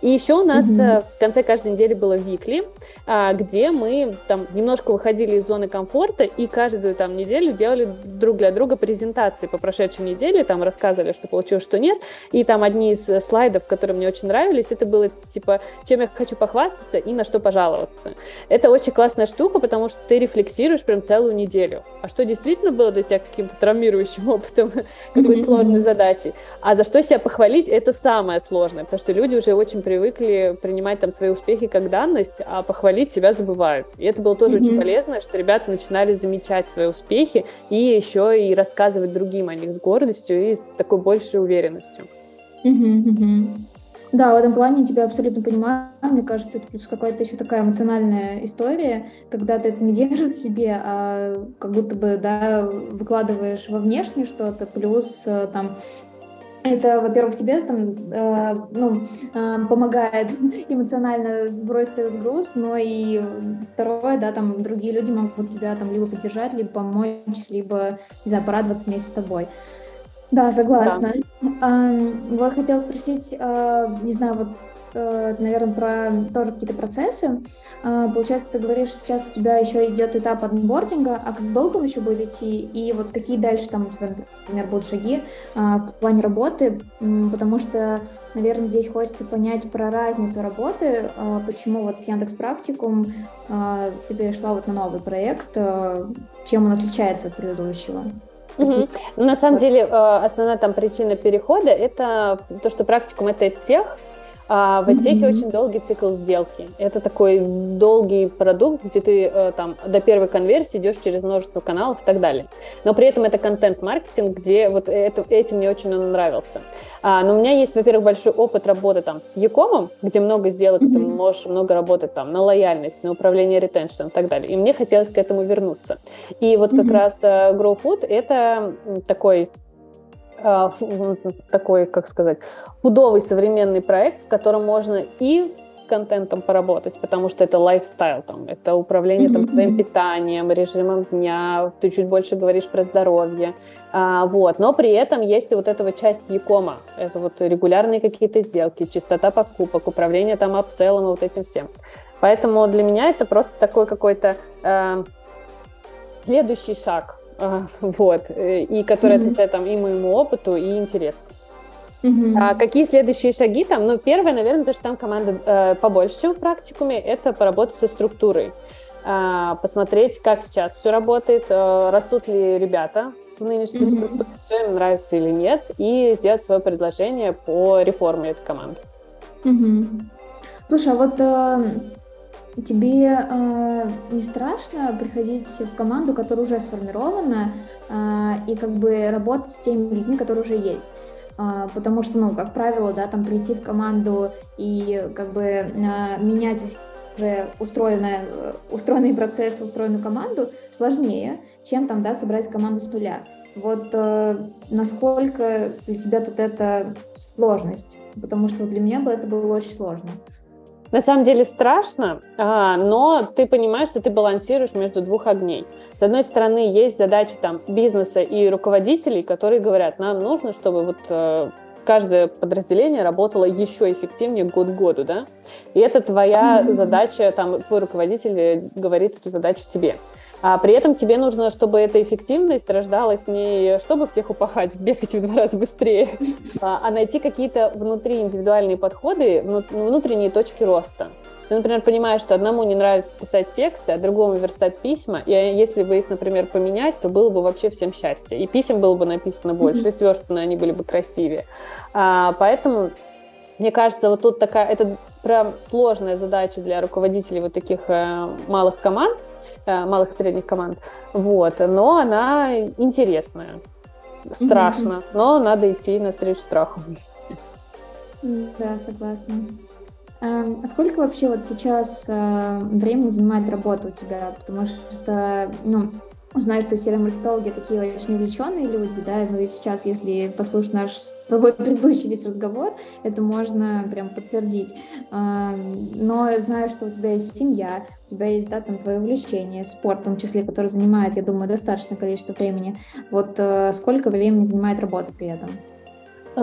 [SPEAKER 2] И еще у нас mm-hmm. в конце каждой недели было викли, а, где мы там немножко выходили из зоны комфорта и каждую там неделю делали друг для друга презентации по прошедшей неделе, там рассказывали, что получилось, что нет. И там одни из э, слайдов, которые мне очень нравились, это было типа, чем я хочу похвастаться и на что пожаловаться. Это очень классная штука, потому что ты рефлексируешь прям целую неделю. А что действительно было для тебя каким-то травмирующим опытом, какой-то сложной задачей. А за что себя похвалить, это самое сложное, потому что люди уже очень привыкли принимать там свои успехи как данность, а похвалить себя забывают. И это было тоже mm-hmm. очень полезно, что ребята начинали замечать свои успехи и еще и рассказывать другим о них с гордостью и с такой большей уверенностью.
[SPEAKER 1] Mm-hmm. Mm-hmm. Да, в этом плане тебя абсолютно понимаю. Мне кажется, это плюс какая-то еще такая эмоциональная история, когда ты это не держишь в себе, а как будто бы, да, выкладываешь во внешнее что-то, плюс э, там это, во-первых, тебе там, э, ну, э, помогает эмоционально сбросить этот груз, но и второе, да, там другие люди могут тебя там либо поддержать, либо помочь, либо, не знаю, порадоваться вместе с тобой. Да, согласна. Да. А, вот хотела спросить, а, не знаю, вот наверное, про тоже какие-то процессы. А, получается, ты говоришь, сейчас у тебя еще идет этап анбординга, а как долго он еще будет идти? И вот какие дальше там у тебя, например, будут шаги а, в плане работы? Потому что, наверное, здесь хочется понять про разницу работы, а, почему вот с Яндекс Практикум ты перешла вот на новый проект, чем он отличается от предыдущего?
[SPEAKER 2] Угу. На самом деле, основная там причина перехода это то, что практикум это тех, а в Итеке mm-hmm. очень долгий цикл сделки. Это такой долгий продукт, где ты э, там до первой конверсии идешь через множество каналов и так далее. Но при этом это контент-маркетинг, где вот это, этим мне очень он нравился. А, но у меня есть, во-первых, большой опыт работы там с Якомом, где много сделок, mm-hmm. ты можешь много работать там на лояльность, на управление ретеншн и так далее. И мне хотелось к этому вернуться. И вот mm-hmm. как раз uh, Grow Food это такой такой, как сказать, food овый современный проект, в котором можно и контентом поработать, потому что это lifestyle, там, это управление там, своим питанием, режимом дня, ты чуть больше говоришь про здоровье, а, вот, но при этом есть и вот эта вот часть e-com а, это вот регулярные какие-то сделки, частота покупок, управление там upsell ом и вот этим всем. Поэтому для меня это просто такой какой-то э, следующий шаг, э, вот, и который mm-hmm. отвечает там и моему опыту, и интересу. Mm-hmm. А какие следующие шаги там? Ну, первое, наверное, то, что там команда э, побольше, чем в практикуме, это поработать со структурой. Э, посмотреть, как сейчас все работает, э, растут ли ребята в нынешней mm-hmm. структуре, все им нравится или нет, и сделать свое предложение по реформе этой команды.
[SPEAKER 1] Mm-hmm. Слушай, а вот э, тебе э, не страшно приходить в команду, которая уже сформирована, э, и как бы работать с теми людьми, которые уже есть? А, потому что, ну, как правило, да, там прийти в команду и как бы а, менять уже устроенное, устроенный процесс, устроенную команду сложнее, чем там, да, собрать команду с нуля. Вот э, насколько для тебя тут это сложность? Потому что для меня бы это было очень сложно.
[SPEAKER 2] На самом деле страшно, но ты понимаешь, что ты балансируешь между двух огней. С одной стороны, есть задачи там бизнеса и руководителей, которые говорят, нам нужно, чтобы вот э, каждое подразделение работало еще эффективнее год к году, да? И это твоя mm-hmm. задача, там, твой руководитель говорит эту задачу тебе. А при этом тебе нужно, чтобы эта эффективность рождалась не чтобы всех упахать, бегать в два раза быстрее, а, а найти какие-то внутри индивидуальные подходы, внутренние точки роста. Ты, например, понимаешь, что одному не нравится писать тексты, а другому верстать письма, и если бы их, например, поменять, то было бы вообще всем счастье. И писем было бы написано больше, и сверстаны они были бы красивее. А, поэтому мне кажется, вот тут такая, это прям сложная задача для руководителей вот таких э, малых команд, э, малых и средних команд, вот, но она интересная, страшно, mm-hmm. но надо идти навстречу страху.
[SPEAKER 1] Да, согласна. А сколько вообще вот сейчас э, времени занимает работа у тебя? Потому что, ну, Знаю, что серомаркетологи такие очень увлеченные люди, да, ну и сейчас, если послушать наш с тобой предыдущий весь разговор, это можно прям подтвердить. А, но знаю, что у тебя есть семья, у тебя есть, да, там твое увлечение, спорт в том числе, который занимает, я думаю, достаточное количество времени. Вот э, сколько времени занимает работа при этом?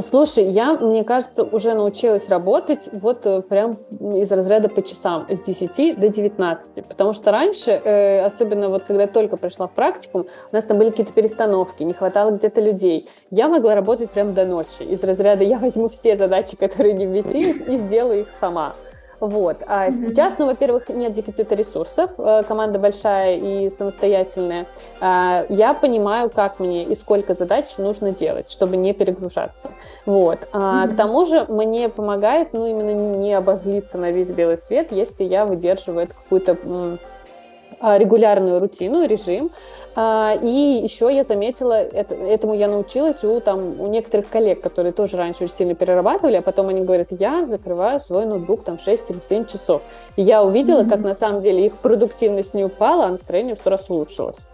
[SPEAKER 2] Слушай, я, мне кажется, уже научилась работать вот э, прям из разряда по часам, с 10 до 19. Потому что раньше, э, особенно вот когда я только пришла в практикум, у нас там были какие-то перестановки, не хватало где-то людей. Я могла работать прям до ночи. Из разряда я возьму все задачи, которые не вместились, и сделаю их сама. Вот. А mm-hmm. сейчас, ну, во-первых, нет дефицита ресурсов, э, команда большая и самостоятельная. А, я понимаю, как мне и сколько задач нужно делать, чтобы не перегружаться. Вот. А mm-hmm. к тому же мне помогает, ну, именно не обозлиться на весь белый свет, если я выдерживаю какую-то регулярную рутину, режим, а, и еще я заметила, это, этому я научилась у, там, у некоторых коллег, которые тоже раньше очень сильно перерабатывали, а потом они говорят, я закрываю свой ноутбук там 6 или 7 часов. И я увидела, mm-hmm. как на самом деле их продуктивность не упала, а настроение в сто раз улучшилось.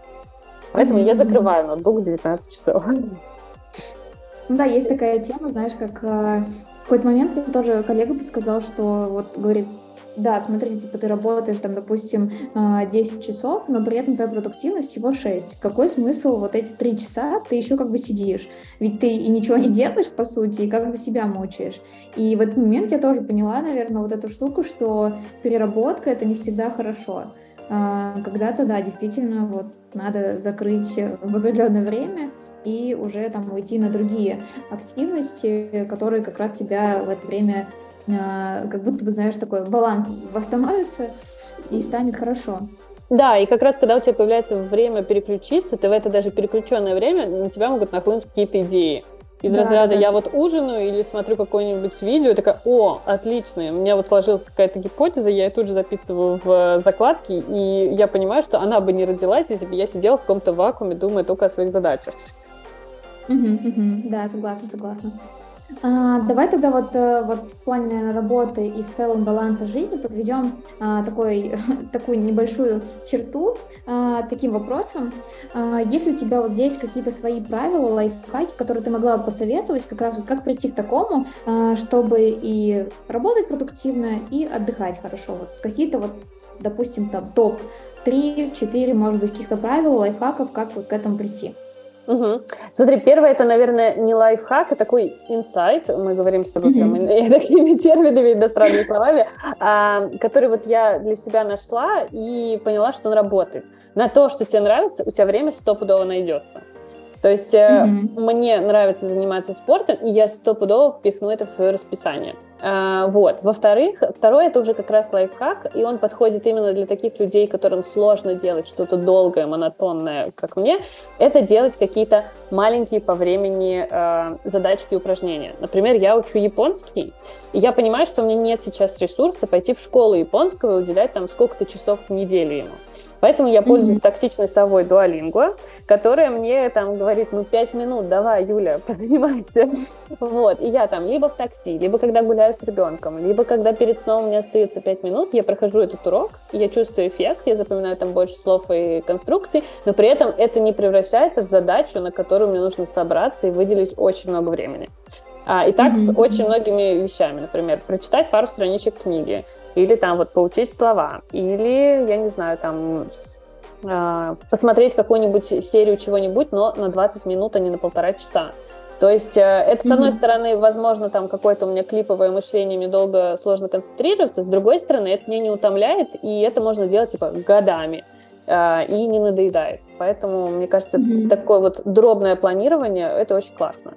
[SPEAKER 2] Поэтому mm-hmm. я закрываю ноутбук в 19 часов.
[SPEAKER 1] Ну да, есть такая тема, знаешь, как э, в какой-то момент мне тоже коллега подсказал, что вот говорит, да, смотри, типа ты работаешь там, допустим, 10 а, часов, но при этом твоя продуктивность всего 6. Какой смысл вот эти 3 часа ты еще как бы сидишь? Ведь ты и ничего не делаешь, по сути, и как бы себя мучаешь. И в этот момент я тоже поняла, наверное, вот эту штуку, что переработка — это не всегда хорошо. А, когда-то, да, действительно, вот надо закрыть в определенное время и уже там уйти на другие активности, которые как раз тебя в это время как будто бы, знаешь, такой баланс восстановится и станет хорошо.
[SPEAKER 2] Да, и как раз когда у тебя появляется время переключиться, ты в это даже переключенное время, на тебя могут нахлынуть какие-то идеи. Из да, разряда да, я вот ужинаю или смотрю какое-нибудь видео, и такая, о, отлично, у меня вот сложилась какая-то гипотеза, я ее тут же записываю в закладки, и я понимаю, что она бы не родилась, если бы я сидела в каком-то вакууме, думая только о своих задачах.
[SPEAKER 1] Угу, угу, да, согласна, согласна. А, давай тогда вот, э, вот в плане наверное, работы и в целом баланса жизни подведем а, такой, такую небольшую черту а, таким вопросом. А, есть ли у тебя вот здесь какие-то свои правила, лайфхаки, которые ты могла бы посоветовать, как раз как прийти к такому, а, чтобы и работать продуктивно, и отдыхать хорошо? Вот какие-то вот, допустим, там топ 3-4, может быть, каких-то правил, лайфхаков, как вот к этому прийти?
[SPEAKER 2] Угу. Смотри, первое это, наверное, не лайфхак, а такой инсайт. Мы говорим с тобой прямо такими терминами, иностранными словами, а, который вот я для себя нашла и поняла, что он работает. На то, что тебе нравится, у тебя время стопудово найдется. То есть mm-hmm. мне нравится заниматься спортом, и я стопудово впихну это в свое расписание. А, вот. Во-вторых, второе это уже как раз лайфхак, и он подходит именно для таких людей, которым сложно делать что-то долгое, монотонное, как мне. Это делать какие-то маленькие по времени э, задачки и упражнения. Например, я учу японский, и я понимаю, что у меня нет сейчас ресурса пойти в школу японского и уделять там сколько-то часов в неделю ему. Поэтому я пользуюсь mm-hmm. токсичной совой Duolingo, которая мне там говорит, ну, пять минут, давай, Юля, позанимайся. Вот, и я там либо в такси, либо когда гуляю с ребенком, либо когда перед сном у меня остается пять минут, я прохожу этот урок, я чувствую эффект, я запоминаю там больше слов и конструкций, но при этом это не превращается в задачу, на которую мне нужно собраться и выделить очень много времени. А, и так mm-hmm. с очень многими вещами. Например, прочитать пару страничек книги, или там вот поучить слова, или, я не знаю, там э, посмотреть какую-нибудь серию чего-нибудь, но на 20 минут, а не на полтора часа. То есть э, это, с одной mm-hmm. стороны, возможно, там какое-то у меня клиповое мышление, мне долго сложно концентрироваться, с другой стороны, это меня не утомляет, и это можно делать, типа, годами, э, и не надоедает. Поэтому, мне кажется, mm-hmm. такое вот дробное планирование, это очень классно.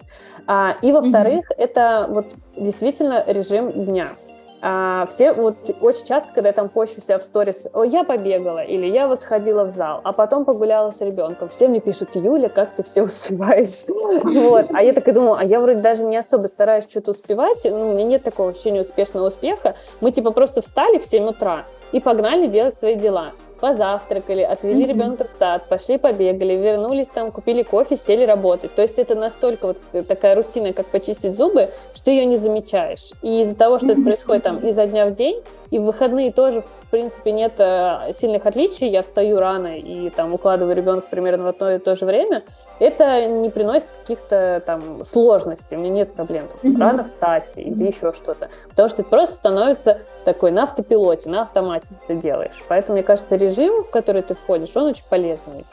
[SPEAKER 2] А, и, во-вторых, mm-hmm. это вот действительно режим дня. А, все вот очень часто, когда я там пощу себя в сторис, о, я побегала, или я вот сходила в зал, а потом погуляла с ребенком. Все мне пишут, Юля, как ты все успеваешь? Вот. А я так и думаю, а я вроде даже не особо стараюсь что-то успевать, ну, у меня нет такого ощущения успешного успеха. Мы типа просто встали в 7 утра и погнали делать свои дела позавтракали, отвели mm-hmm. ребенка в сад, пошли побегали, вернулись там, купили кофе, сели работать. То есть это настолько вот такая рутина, как почистить зубы, что ее не замечаешь. И из-за того, что mm-hmm. это происходит там изо дня в день, и в выходные тоже, в принципе, нет э, сильных отличий. Я встаю рано и там укладываю ребенка примерно в одно и то же время. Это не приносит каких-то там сложностей. У меня нет проблем. Mm-hmm. Рано встать или еще что-то. Потому что это просто становится такой на автопилоте, на автомате ты делаешь. Поэтому, мне кажется, режим, в который ты входишь, он очень полезный.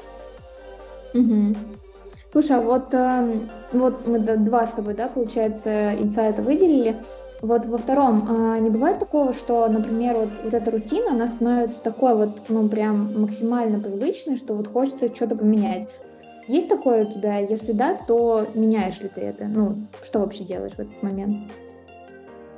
[SPEAKER 1] Mm-hmm. Слушай, а вот, э, вот мы два с тобой, да, получается, инсайта выделили. Вот во втором, а, не бывает такого, что, например, вот, вот эта рутина, она становится такой вот, ну, прям максимально привычной, что вот хочется что-то поменять. Есть такое у тебя? Если да, то меняешь ли ты это? Ну, что вообще делаешь в этот момент?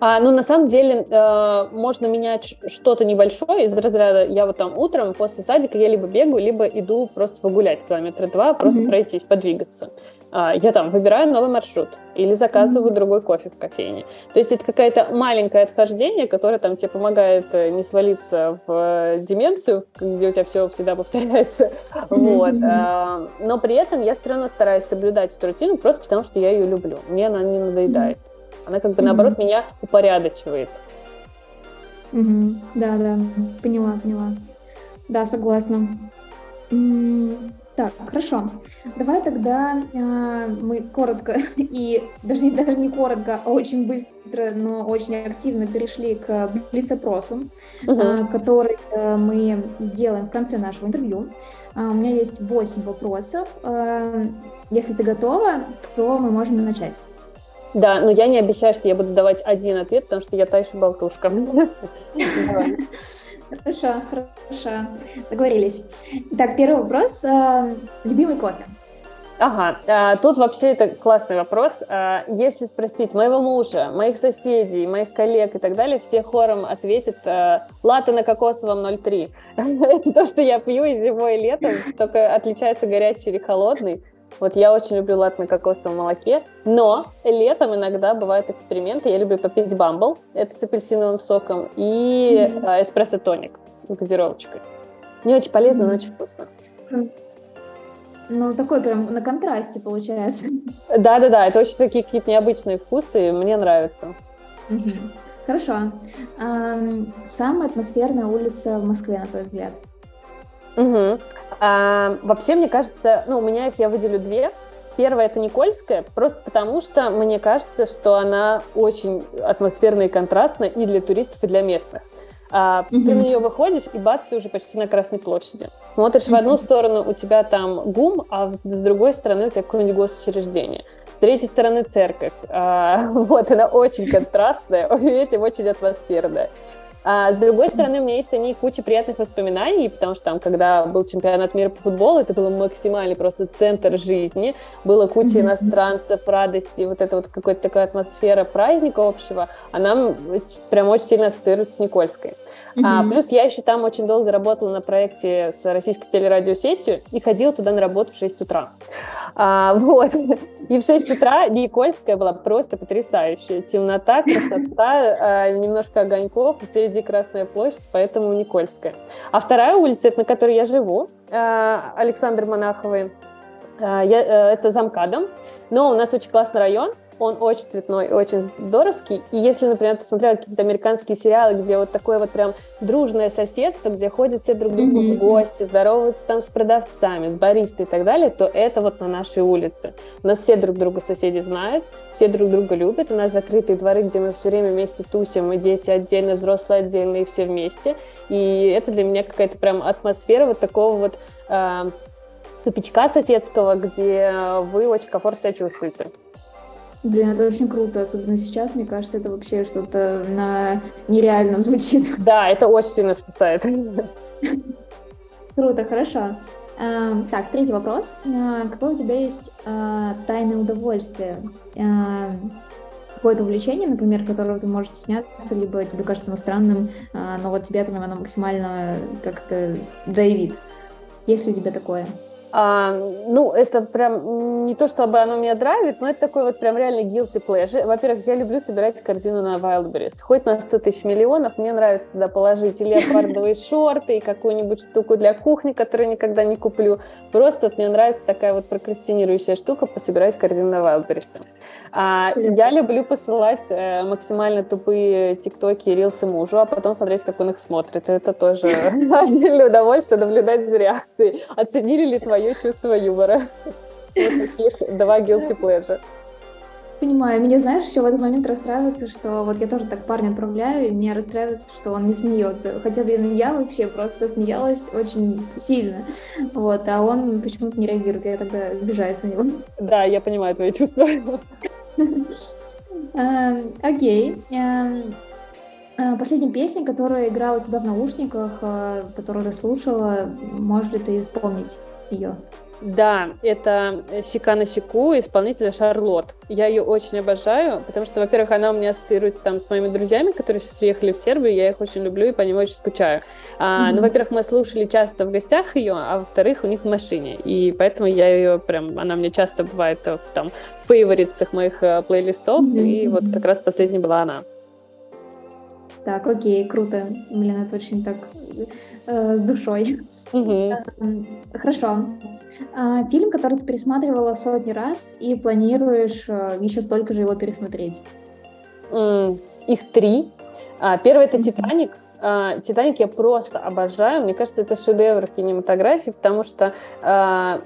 [SPEAKER 2] А, ну, на самом деле, э, можно менять что-то небольшое из разряда, я вот там утром после садика я либо бегаю, либо иду просто погулять километра два, просто mm-hmm. пройтись, подвигаться. А, я там выбираю новый маршрут или заказываю mm-hmm. другой кофе в кофейне. То есть это какое-то маленькое отхождение, которое там тебе помогает э, не свалиться в э, деменцию, где у тебя все всегда повторяется. Mm-hmm. Вот. А, но при этом я все равно стараюсь соблюдать эту рутину просто потому, что я ее люблю. Мне она не надоедает. Она как бы, наоборот, mm-hmm. меня упорядочивает.
[SPEAKER 1] Да, да, поняла, поняла. Да, согласна. Так, хорошо. Давай тогда э, мы коротко и даже не, даже не коротко, а очень быстро, но очень активно перешли к блиц-опросу, угу. э, который э, мы сделаем в конце нашего интервью. Э, у меня есть 8 вопросов. Э, если ты готова, то мы можем начать.
[SPEAKER 2] Да, но я не обещаю, что я буду давать один ответ, потому что я та еще болтушка.
[SPEAKER 1] Хорошо, хорошо. Договорились. Так, первый вопрос. Э, любимый кофе?
[SPEAKER 2] Ага, а, тут вообще это классный вопрос. А, если спросить моего мужа, моих соседей, моих коллег и так далее, все хором ответят э, латте на кокосовом 0,3. Это то, что я пью и зимой, и летом, только отличается горячий или холодный. Вот я очень люблю лат на кокосовом молоке, но летом иногда бывают эксперименты. Я люблю попить бамбл, это с апельсиновым соком, и mm-hmm. эспрессо-тоник с газировочкой. Не очень полезно, mm-hmm. но очень вкусно.
[SPEAKER 1] Ну, такой прям на контрасте получается.
[SPEAKER 2] Да-да-да, это очень такие какие-то необычные вкусы, мне нравится.
[SPEAKER 1] Угу. Хорошо. Самая атмосферная улица в Москве, на твой взгляд?
[SPEAKER 2] Угу. А, вообще, мне кажется, ну, у меня их я выделю две. Первая это Никольская, просто потому что мне кажется, что она очень атмосферная и контрастная и для туристов, и для местных. А, mm-hmm. Ты на нее выходишь, и бац, ты уже почти на Красной площади. Смотришь mm-hmm. в одну сторону, у тебя там ГУМ, а с другой стороны у тебя какое-нибудь госучреждение. С третьей стороны церковь. А, вот, она очень контрастная, этим очень атмосферная. А с другой стороны, у меня есть о ней куча приятных воспоминаний, потому что там, когда был чемпионат мира по футболу, это было максимальный просто центр жизни, было куча иностранцев, радости, вот эта вот какая-то такая атмосфера праздника общего, она прям очень сильно ассоциируется с Никольской. А, плюс я еще там очень долго работала на проекте с российской телерадиосетью и ходила туда на работу в 6 утра. А, вот. И в 6 утра Никольская была просто потрясающая. Темнота, красота, а, немножко огоньков, впереди Красная площадь, поэтому Никольская. А вторая улица, на которой я живу, а, Александр Монаховый, я, а, это Замкадом. Но у нас очень классный район, он очень цветной, очень здоровский. И если, например, ты смотрела какие-то американские сериалы, где вот такое вот прям дружное соседство, где ходят все друг к другу mm-hmm. в гости, здороваются там с продавцами, с баристой и так далее, то это вот на нашей улице. У нас все друг друга соседи знают, все друг друга любят. У нас закрытые дворы, где мы все время вместе тусим, и дети отдельно, взрослые отдельно, и все вместе. И это для меня какая-то прям атмосфера вот такого вот э, тупичка соседского, где вы очень комфортно себя чувствуете.
[SPEAKER 1] Блин, это очень круто, особенно сейчас, мне кажется, это вообще что-то на нереальном звучит.
[SPEAKER 2] Да, это очень сильно спасает.
[SPEAKER 1] Круто, хорошо. А, так, третий вопрос. А, какое у тебя есть а, тайное удовольствие? Какое-то увлечение, например, которого ты можешь стесняться, либо тебе кажется оно странным, но вот тебя прям оно максимально как-то драйвит. Есть ли у тебя такое?
[SPEAKER 2] А, ну, это прям не то, чтобы оно меня драйвит, но это такой вот прям реально guilty pleasure. Во-первых, я люблю собирать корзину на Wildberries. Хоть на 100 тысяч миллионов, мне нравится туда положить леопардовые шорты, и какую-нибудь штуку для кухни, которую никогда не куплю. Просто вот мне нравится такая вот прокрастинирующая штука пособирать корзину на Wildberries. А, я люблю посылать э, максимально тупые тиктоки и рилсы мужу, а потом смотреть, как он их смотрит. Это тоже отдельное удовольствие наблюдать за реакцией. Оценили ли твое чувство юмора? Вот таких два guilty pleasure.
[SPEAKER 1] Понимаю. Мне, знаешь, еще в этот момент расстраивается, что вот я тоже так парня отправляю, и мне расстраивается, что он не смеется. Хотя, блин, я вообще просто смеялась очень сильно. Вот, а он почему-то не реагирует. Я тогда обижаюсь на него.
[SPEAKER 2] Да, я понимаю твои чувства.
[SPEAKER 1] Эм, окей. Эм, э, последняя песня, которая играла у тебя в наушниках, э, которую ты слушала, можешь ли ты вспомнить ее?
[SPEAKER 2] Да, это «Щека на щеку» исполнителя Шарлот. Я ее очень обожаю, потому что, во-первых, она у меня ассоциируется там с моими друзьями, которые сейчас уехали в Сербию, я их очень люблю и по ним очень скучаю. А, mm-hmm. Ну, во-первых, мы слушали часто в гостях ее, а во-вторых, у них в машине, и поэтому я ее прям, она мне часто бывает в там фейворитсах моих э, плейлистов, mm-hmm. и вот как раз последняя была она.
[SPEAKER 1] Так, окей, круто. Блин, это очень так э, с душой. Угу. Хорошо. А, фильм, который ты пересматривала сотни раз и планируешь э, еще столько же его пересмотреть?
[SPEAKER 2] Их три. А, первый это «Титаник». А, «Титаник» я просто обожаю. Мне кажется, это шедевр кинематографии, потому что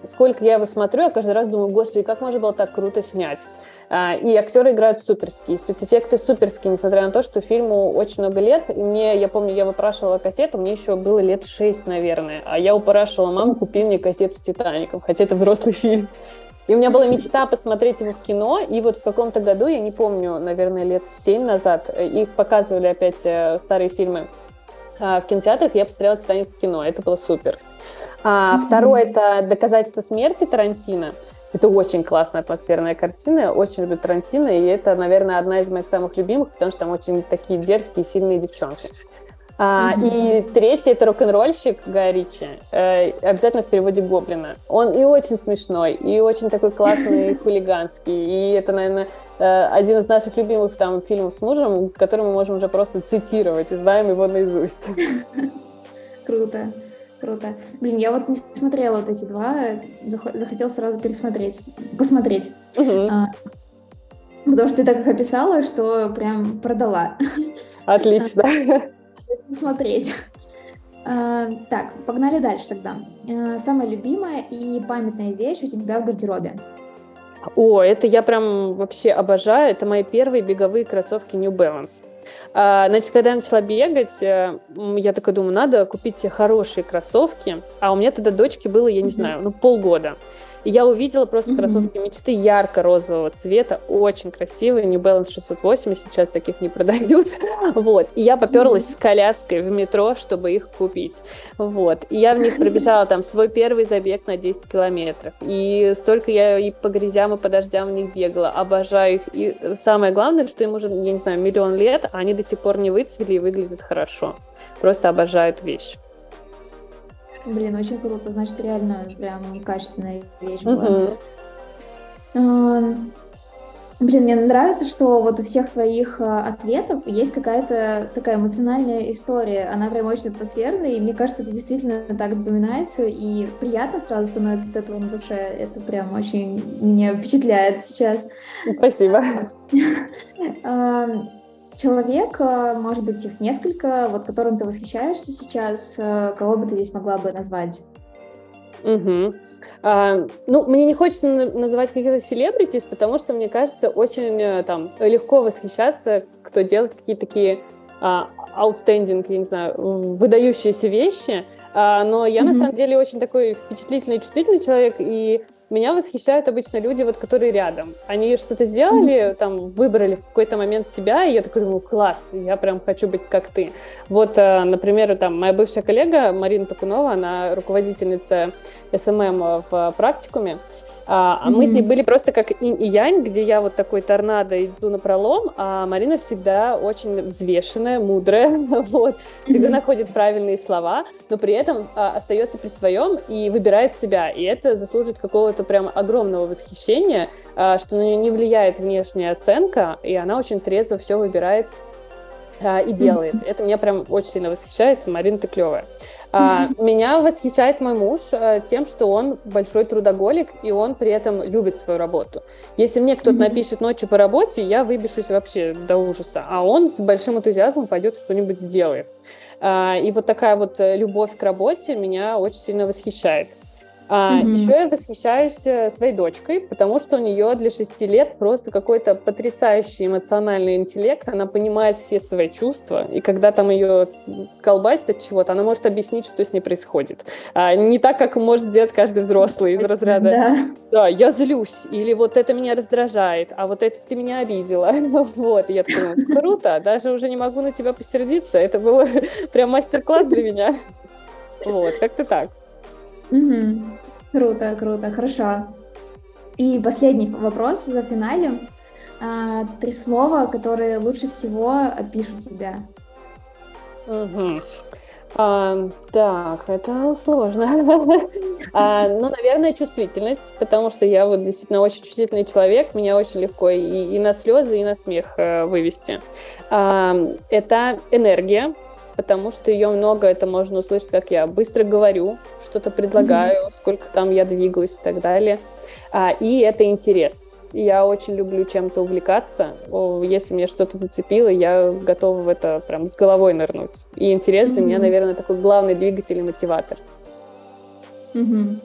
[SPEAKER 2] сколько я его смотрю, я каждый раз думаю, господи, как можно было так круто снять. А, и актеры играют суперские, спецэффекты суперские, несмотря на то, что фильму очень много лет. И мне, я помню, я выпрашивала кассету, мне еще было лет шесть, наверное. А я упрашивала маму, купи мне кассету с «Титаником», хотя это взрослый фильм. И у меня была мечта посмотреть его в кино, и вот в каком-то году, я не помню, наверное, лет семь назад, их показывали опять э, старые фильмы а, в кинотеатрах, я посмотрела «Титаник» в кино, это было супер. А, mm-hmm. Второе – это «Доказательство смерти» Тарантино. Это очень классная атмосферная картина, очень люблю Тарантино, и это, наверное, одна из моих самых любимых, потому что там очень такие дерзкие, сильные девчонки. А, mm-hmm. И третий это рок-н-ролльщик Ричи, э, обязательно в переводе Гоблина. Он и очень смешной, и очень такой классный, хулиганский. И это, наверное, э, один из наших любимых там фильмов с мужем, который мы можем уже просто цитировать и знаем его наизусть.
[SPEAKER 1] Круто. круто. Блин, я вот не смотрела вот эти два, захотел сразу пересмотреть, посмотреть. Угу. А, потому что ты так их описала, что прям продала.
[SPEAKER 2] Отлично.
[SPEAKER 1] Смотреть. А, так, погнали дальше тогда. А, самая любимая и памятная вещь у тебя в гардеробе?
[SPEAKER 2] О, это я прям вообще обожаю. Это мои первые беговые кроссовки New Balance. А, значит, когда я начала бегать, э, я такая думаю, надо купить себе хорошие кроссовки. А у меня тогда дочке было, я не знаю, ну полгода. И я увидела просто кроссовки мечты ярко-розового цвета, очень красивые, New Balance 608, сейчас таких не продают, вот. И я поперлась mm-hmm. с коляской в метро, чтобы их купить, вот. И я в них пробежала там свой первый забег на 10 километров. И столько я и по грязям, и по дождям в них бегала, обожаю их. И самое главное, что им уже, я не знаю, миллион лет, а они до сих пор не выцвели и выглядят хорошо. Просто обожаю эту вещь.
[SPEAKER 1] Блин, очень круто. Значит, реально прям качественная вещь была. Uh-huh. Блин, мне нравится, что вот у всех твоих а, ответов есть какая-то такая эмоциональная история. Она прям очень атмосферная, и мне кажется, это действительно так вспоминается, и приятно сразу становится от этого на душе. Это прям очень меня впечатляет сейчас.
[SPEAKER 2] Спасибо.
[SPEAKER 1] Человек, э, может быть, их несколько, вот которым ты восхищаешься сейчас, э, кого бы ты здесь могла бы назвать?
[SPEAKER 2] Угу. А, ну, мне не хочется называть каких-то селебритис, потому что, мне кажется, очень э, там легко восхищаться, кто делает какие-то такие а, outstanding, я не знаю, выдающиеся вещи. А, но я, mm-hmm. на самом деле, очень такой впечатлительный, чувствительный человек, и меня восхищают обычно люди, вот, которые рядом. Они что-то сделали, там, выбрали в какой-то момент себя, и я такой думаю, класс, я прям хочу быть как ты. Вот, э, например, там, моя бывшая коллега Марина Токунова, она руководительница SMM в Практикуме, а, mm-hmm. мы с ней были просто как инь и янь, где я вот такой торнадо иду напролом, а Марина всегда очень взвешенная, мудрая, вот, всегда mm-hmm. находит правильные слова, но при этом а, остается при своем и выбирает себя. И это заслуживает какого-то прям огромного восхищения, а, что на нее не влияет внешняя оценка, и она очень трезво все выбирает а, и делает. Mm-hmm. Это меня прям очень сильно восхищает. Марина, ты клевая. А, меня восхищает мой муж а, тем, что он большой трудоголик, и он при этом любит свою работу. Если мне кто-то напишет ночью по работе, я выбешусь вообще до ужаса, а он с большим энтузиазмом пойдет что-нибудь сделает. А, и вот такая вот э, любовь к работе меня очень сильно восхищает. А, mm-hmm. Еще я восхищаюсь э, своей дочкой, потому что у нее для шести лет просто какой-то потрясающий эмоциональный интеллект. Она понимает все свои чувства, и когда там ее колбасит от чего-то, она может объяснить, что с ней происходит. А, не так, как может сделать каждый взрослый из разряда да. «Да, я злюсь», или «Вот это меня раздражает», а вот это ты меня обидела. Вот, и я такая, «Ну, круто, даже уже не могу на тебя посердиться. Это был прям мастер-класс для меня. Вот, как-то так.
[SPEAKER 1] Угу. Круто, круто, хорошо. И последний вопрос за финалем. А, три слова, которые лучше всего опишут тебя.
[SPEAKER 2] Угу. А, так, это сложно. а, ну, наверное, чувствительность, потому что я вот действительно очень чувствительный человек, меня очень легко и, и на слезы, и на смех э, вывести. А, это энергия, потому что ее много, это можно услышать, как я быстро говорю, что-то предлагаю, mm-hmm. сколько там я двигаюсь и так далее. А, и это интерес. Я очень люблю чем-то увлекаться. Если мне что-то зацепило, я готова в это прям с головой нырнуть. И интерес mm-hmm. для меня, наверное, такой главный двигатель и мотиватор.
[SPEAKER 1] Mm-hmm.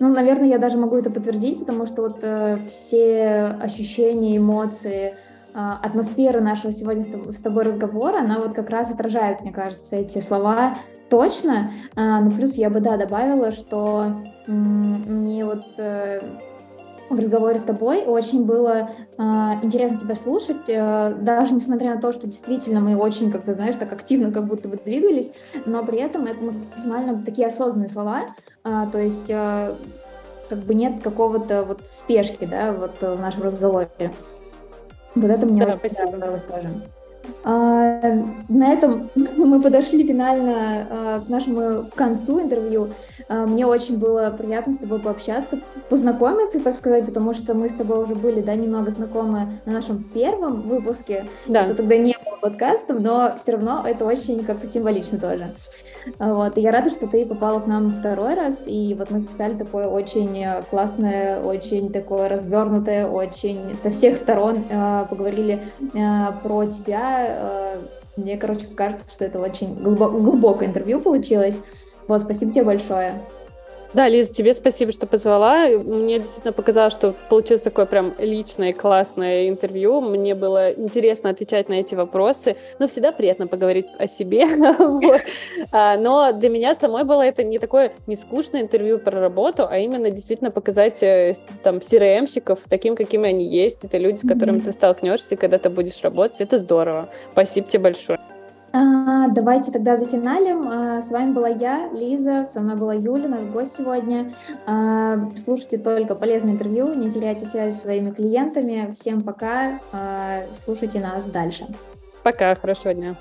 [SPEAKER 1] Ну, наверное, я даже могу это подтвердить, потому что вот э, все ощущения, эмоции, атмосфера нашего сегодня с тобой разговора, она вот как раз отражает, мне кажется, эти слова точно. А, ну, плюс я бы, да, добавила, что мне вот э, в разговоре с тобой очень было э, интересно тебя слушать, э, даже несмотря на то, что действительно мы очень, как ты знаешь, так активно как будто бы двигались, но при этом это максимально такие осознанные слова, э, то есть э, как бы нет какого-то вот спешки, да, вот в нашем разговоре. Вот это мне да, очень спасибо. понравилось тоже. А, на этом мы подошли финально а, к нашему концу интервью. А, мне очень было приятно с тобой пообщаться, познакомиться, так сказать, потому что мы с тобой уже были, да, немного знакомы на нашем первом выпуске. Да. Это тогда не подкастом, но все равно это очень как-то символично тоже. Вот. И я рада, что ты попала к нам второй раз, и вот мы записали такое очень классное, очень такое развернутое, очень со всех сторон э, поговорили э, про тебя. Э, мне, короче, кажется, что это очень глубокое интервью получилось. Вот, спасибо тебе большое.
[SPEAKER 2] Да, Лиза, тебе спасибо, что позвала. Мне действительно показалось, что получилось такое прям личное, классное интервью. Мне было интересно отвечать на эти вопросы. Но всегда приятно поговорить о себе. А, но для меня самой было это не такое не скучное интервью про работу, а именно действительно показать э, там CRM-щиков таким, какими они есть. Это люди, с которыми ты столкнешься, когда ты будешь работать. Это здорово. Спасибо тебе большое.
[SPEAKER 1] А, давайте тогда за финалем. А, с вами была я, Лиза, со мной была Юля, наш гость сегодня. А, слушайте только полезное интервью, не теряйте связь со своими клиентами. Всем пока, слушайте нас дальше.
[SPEAKER 2] Пока, хорошего дня.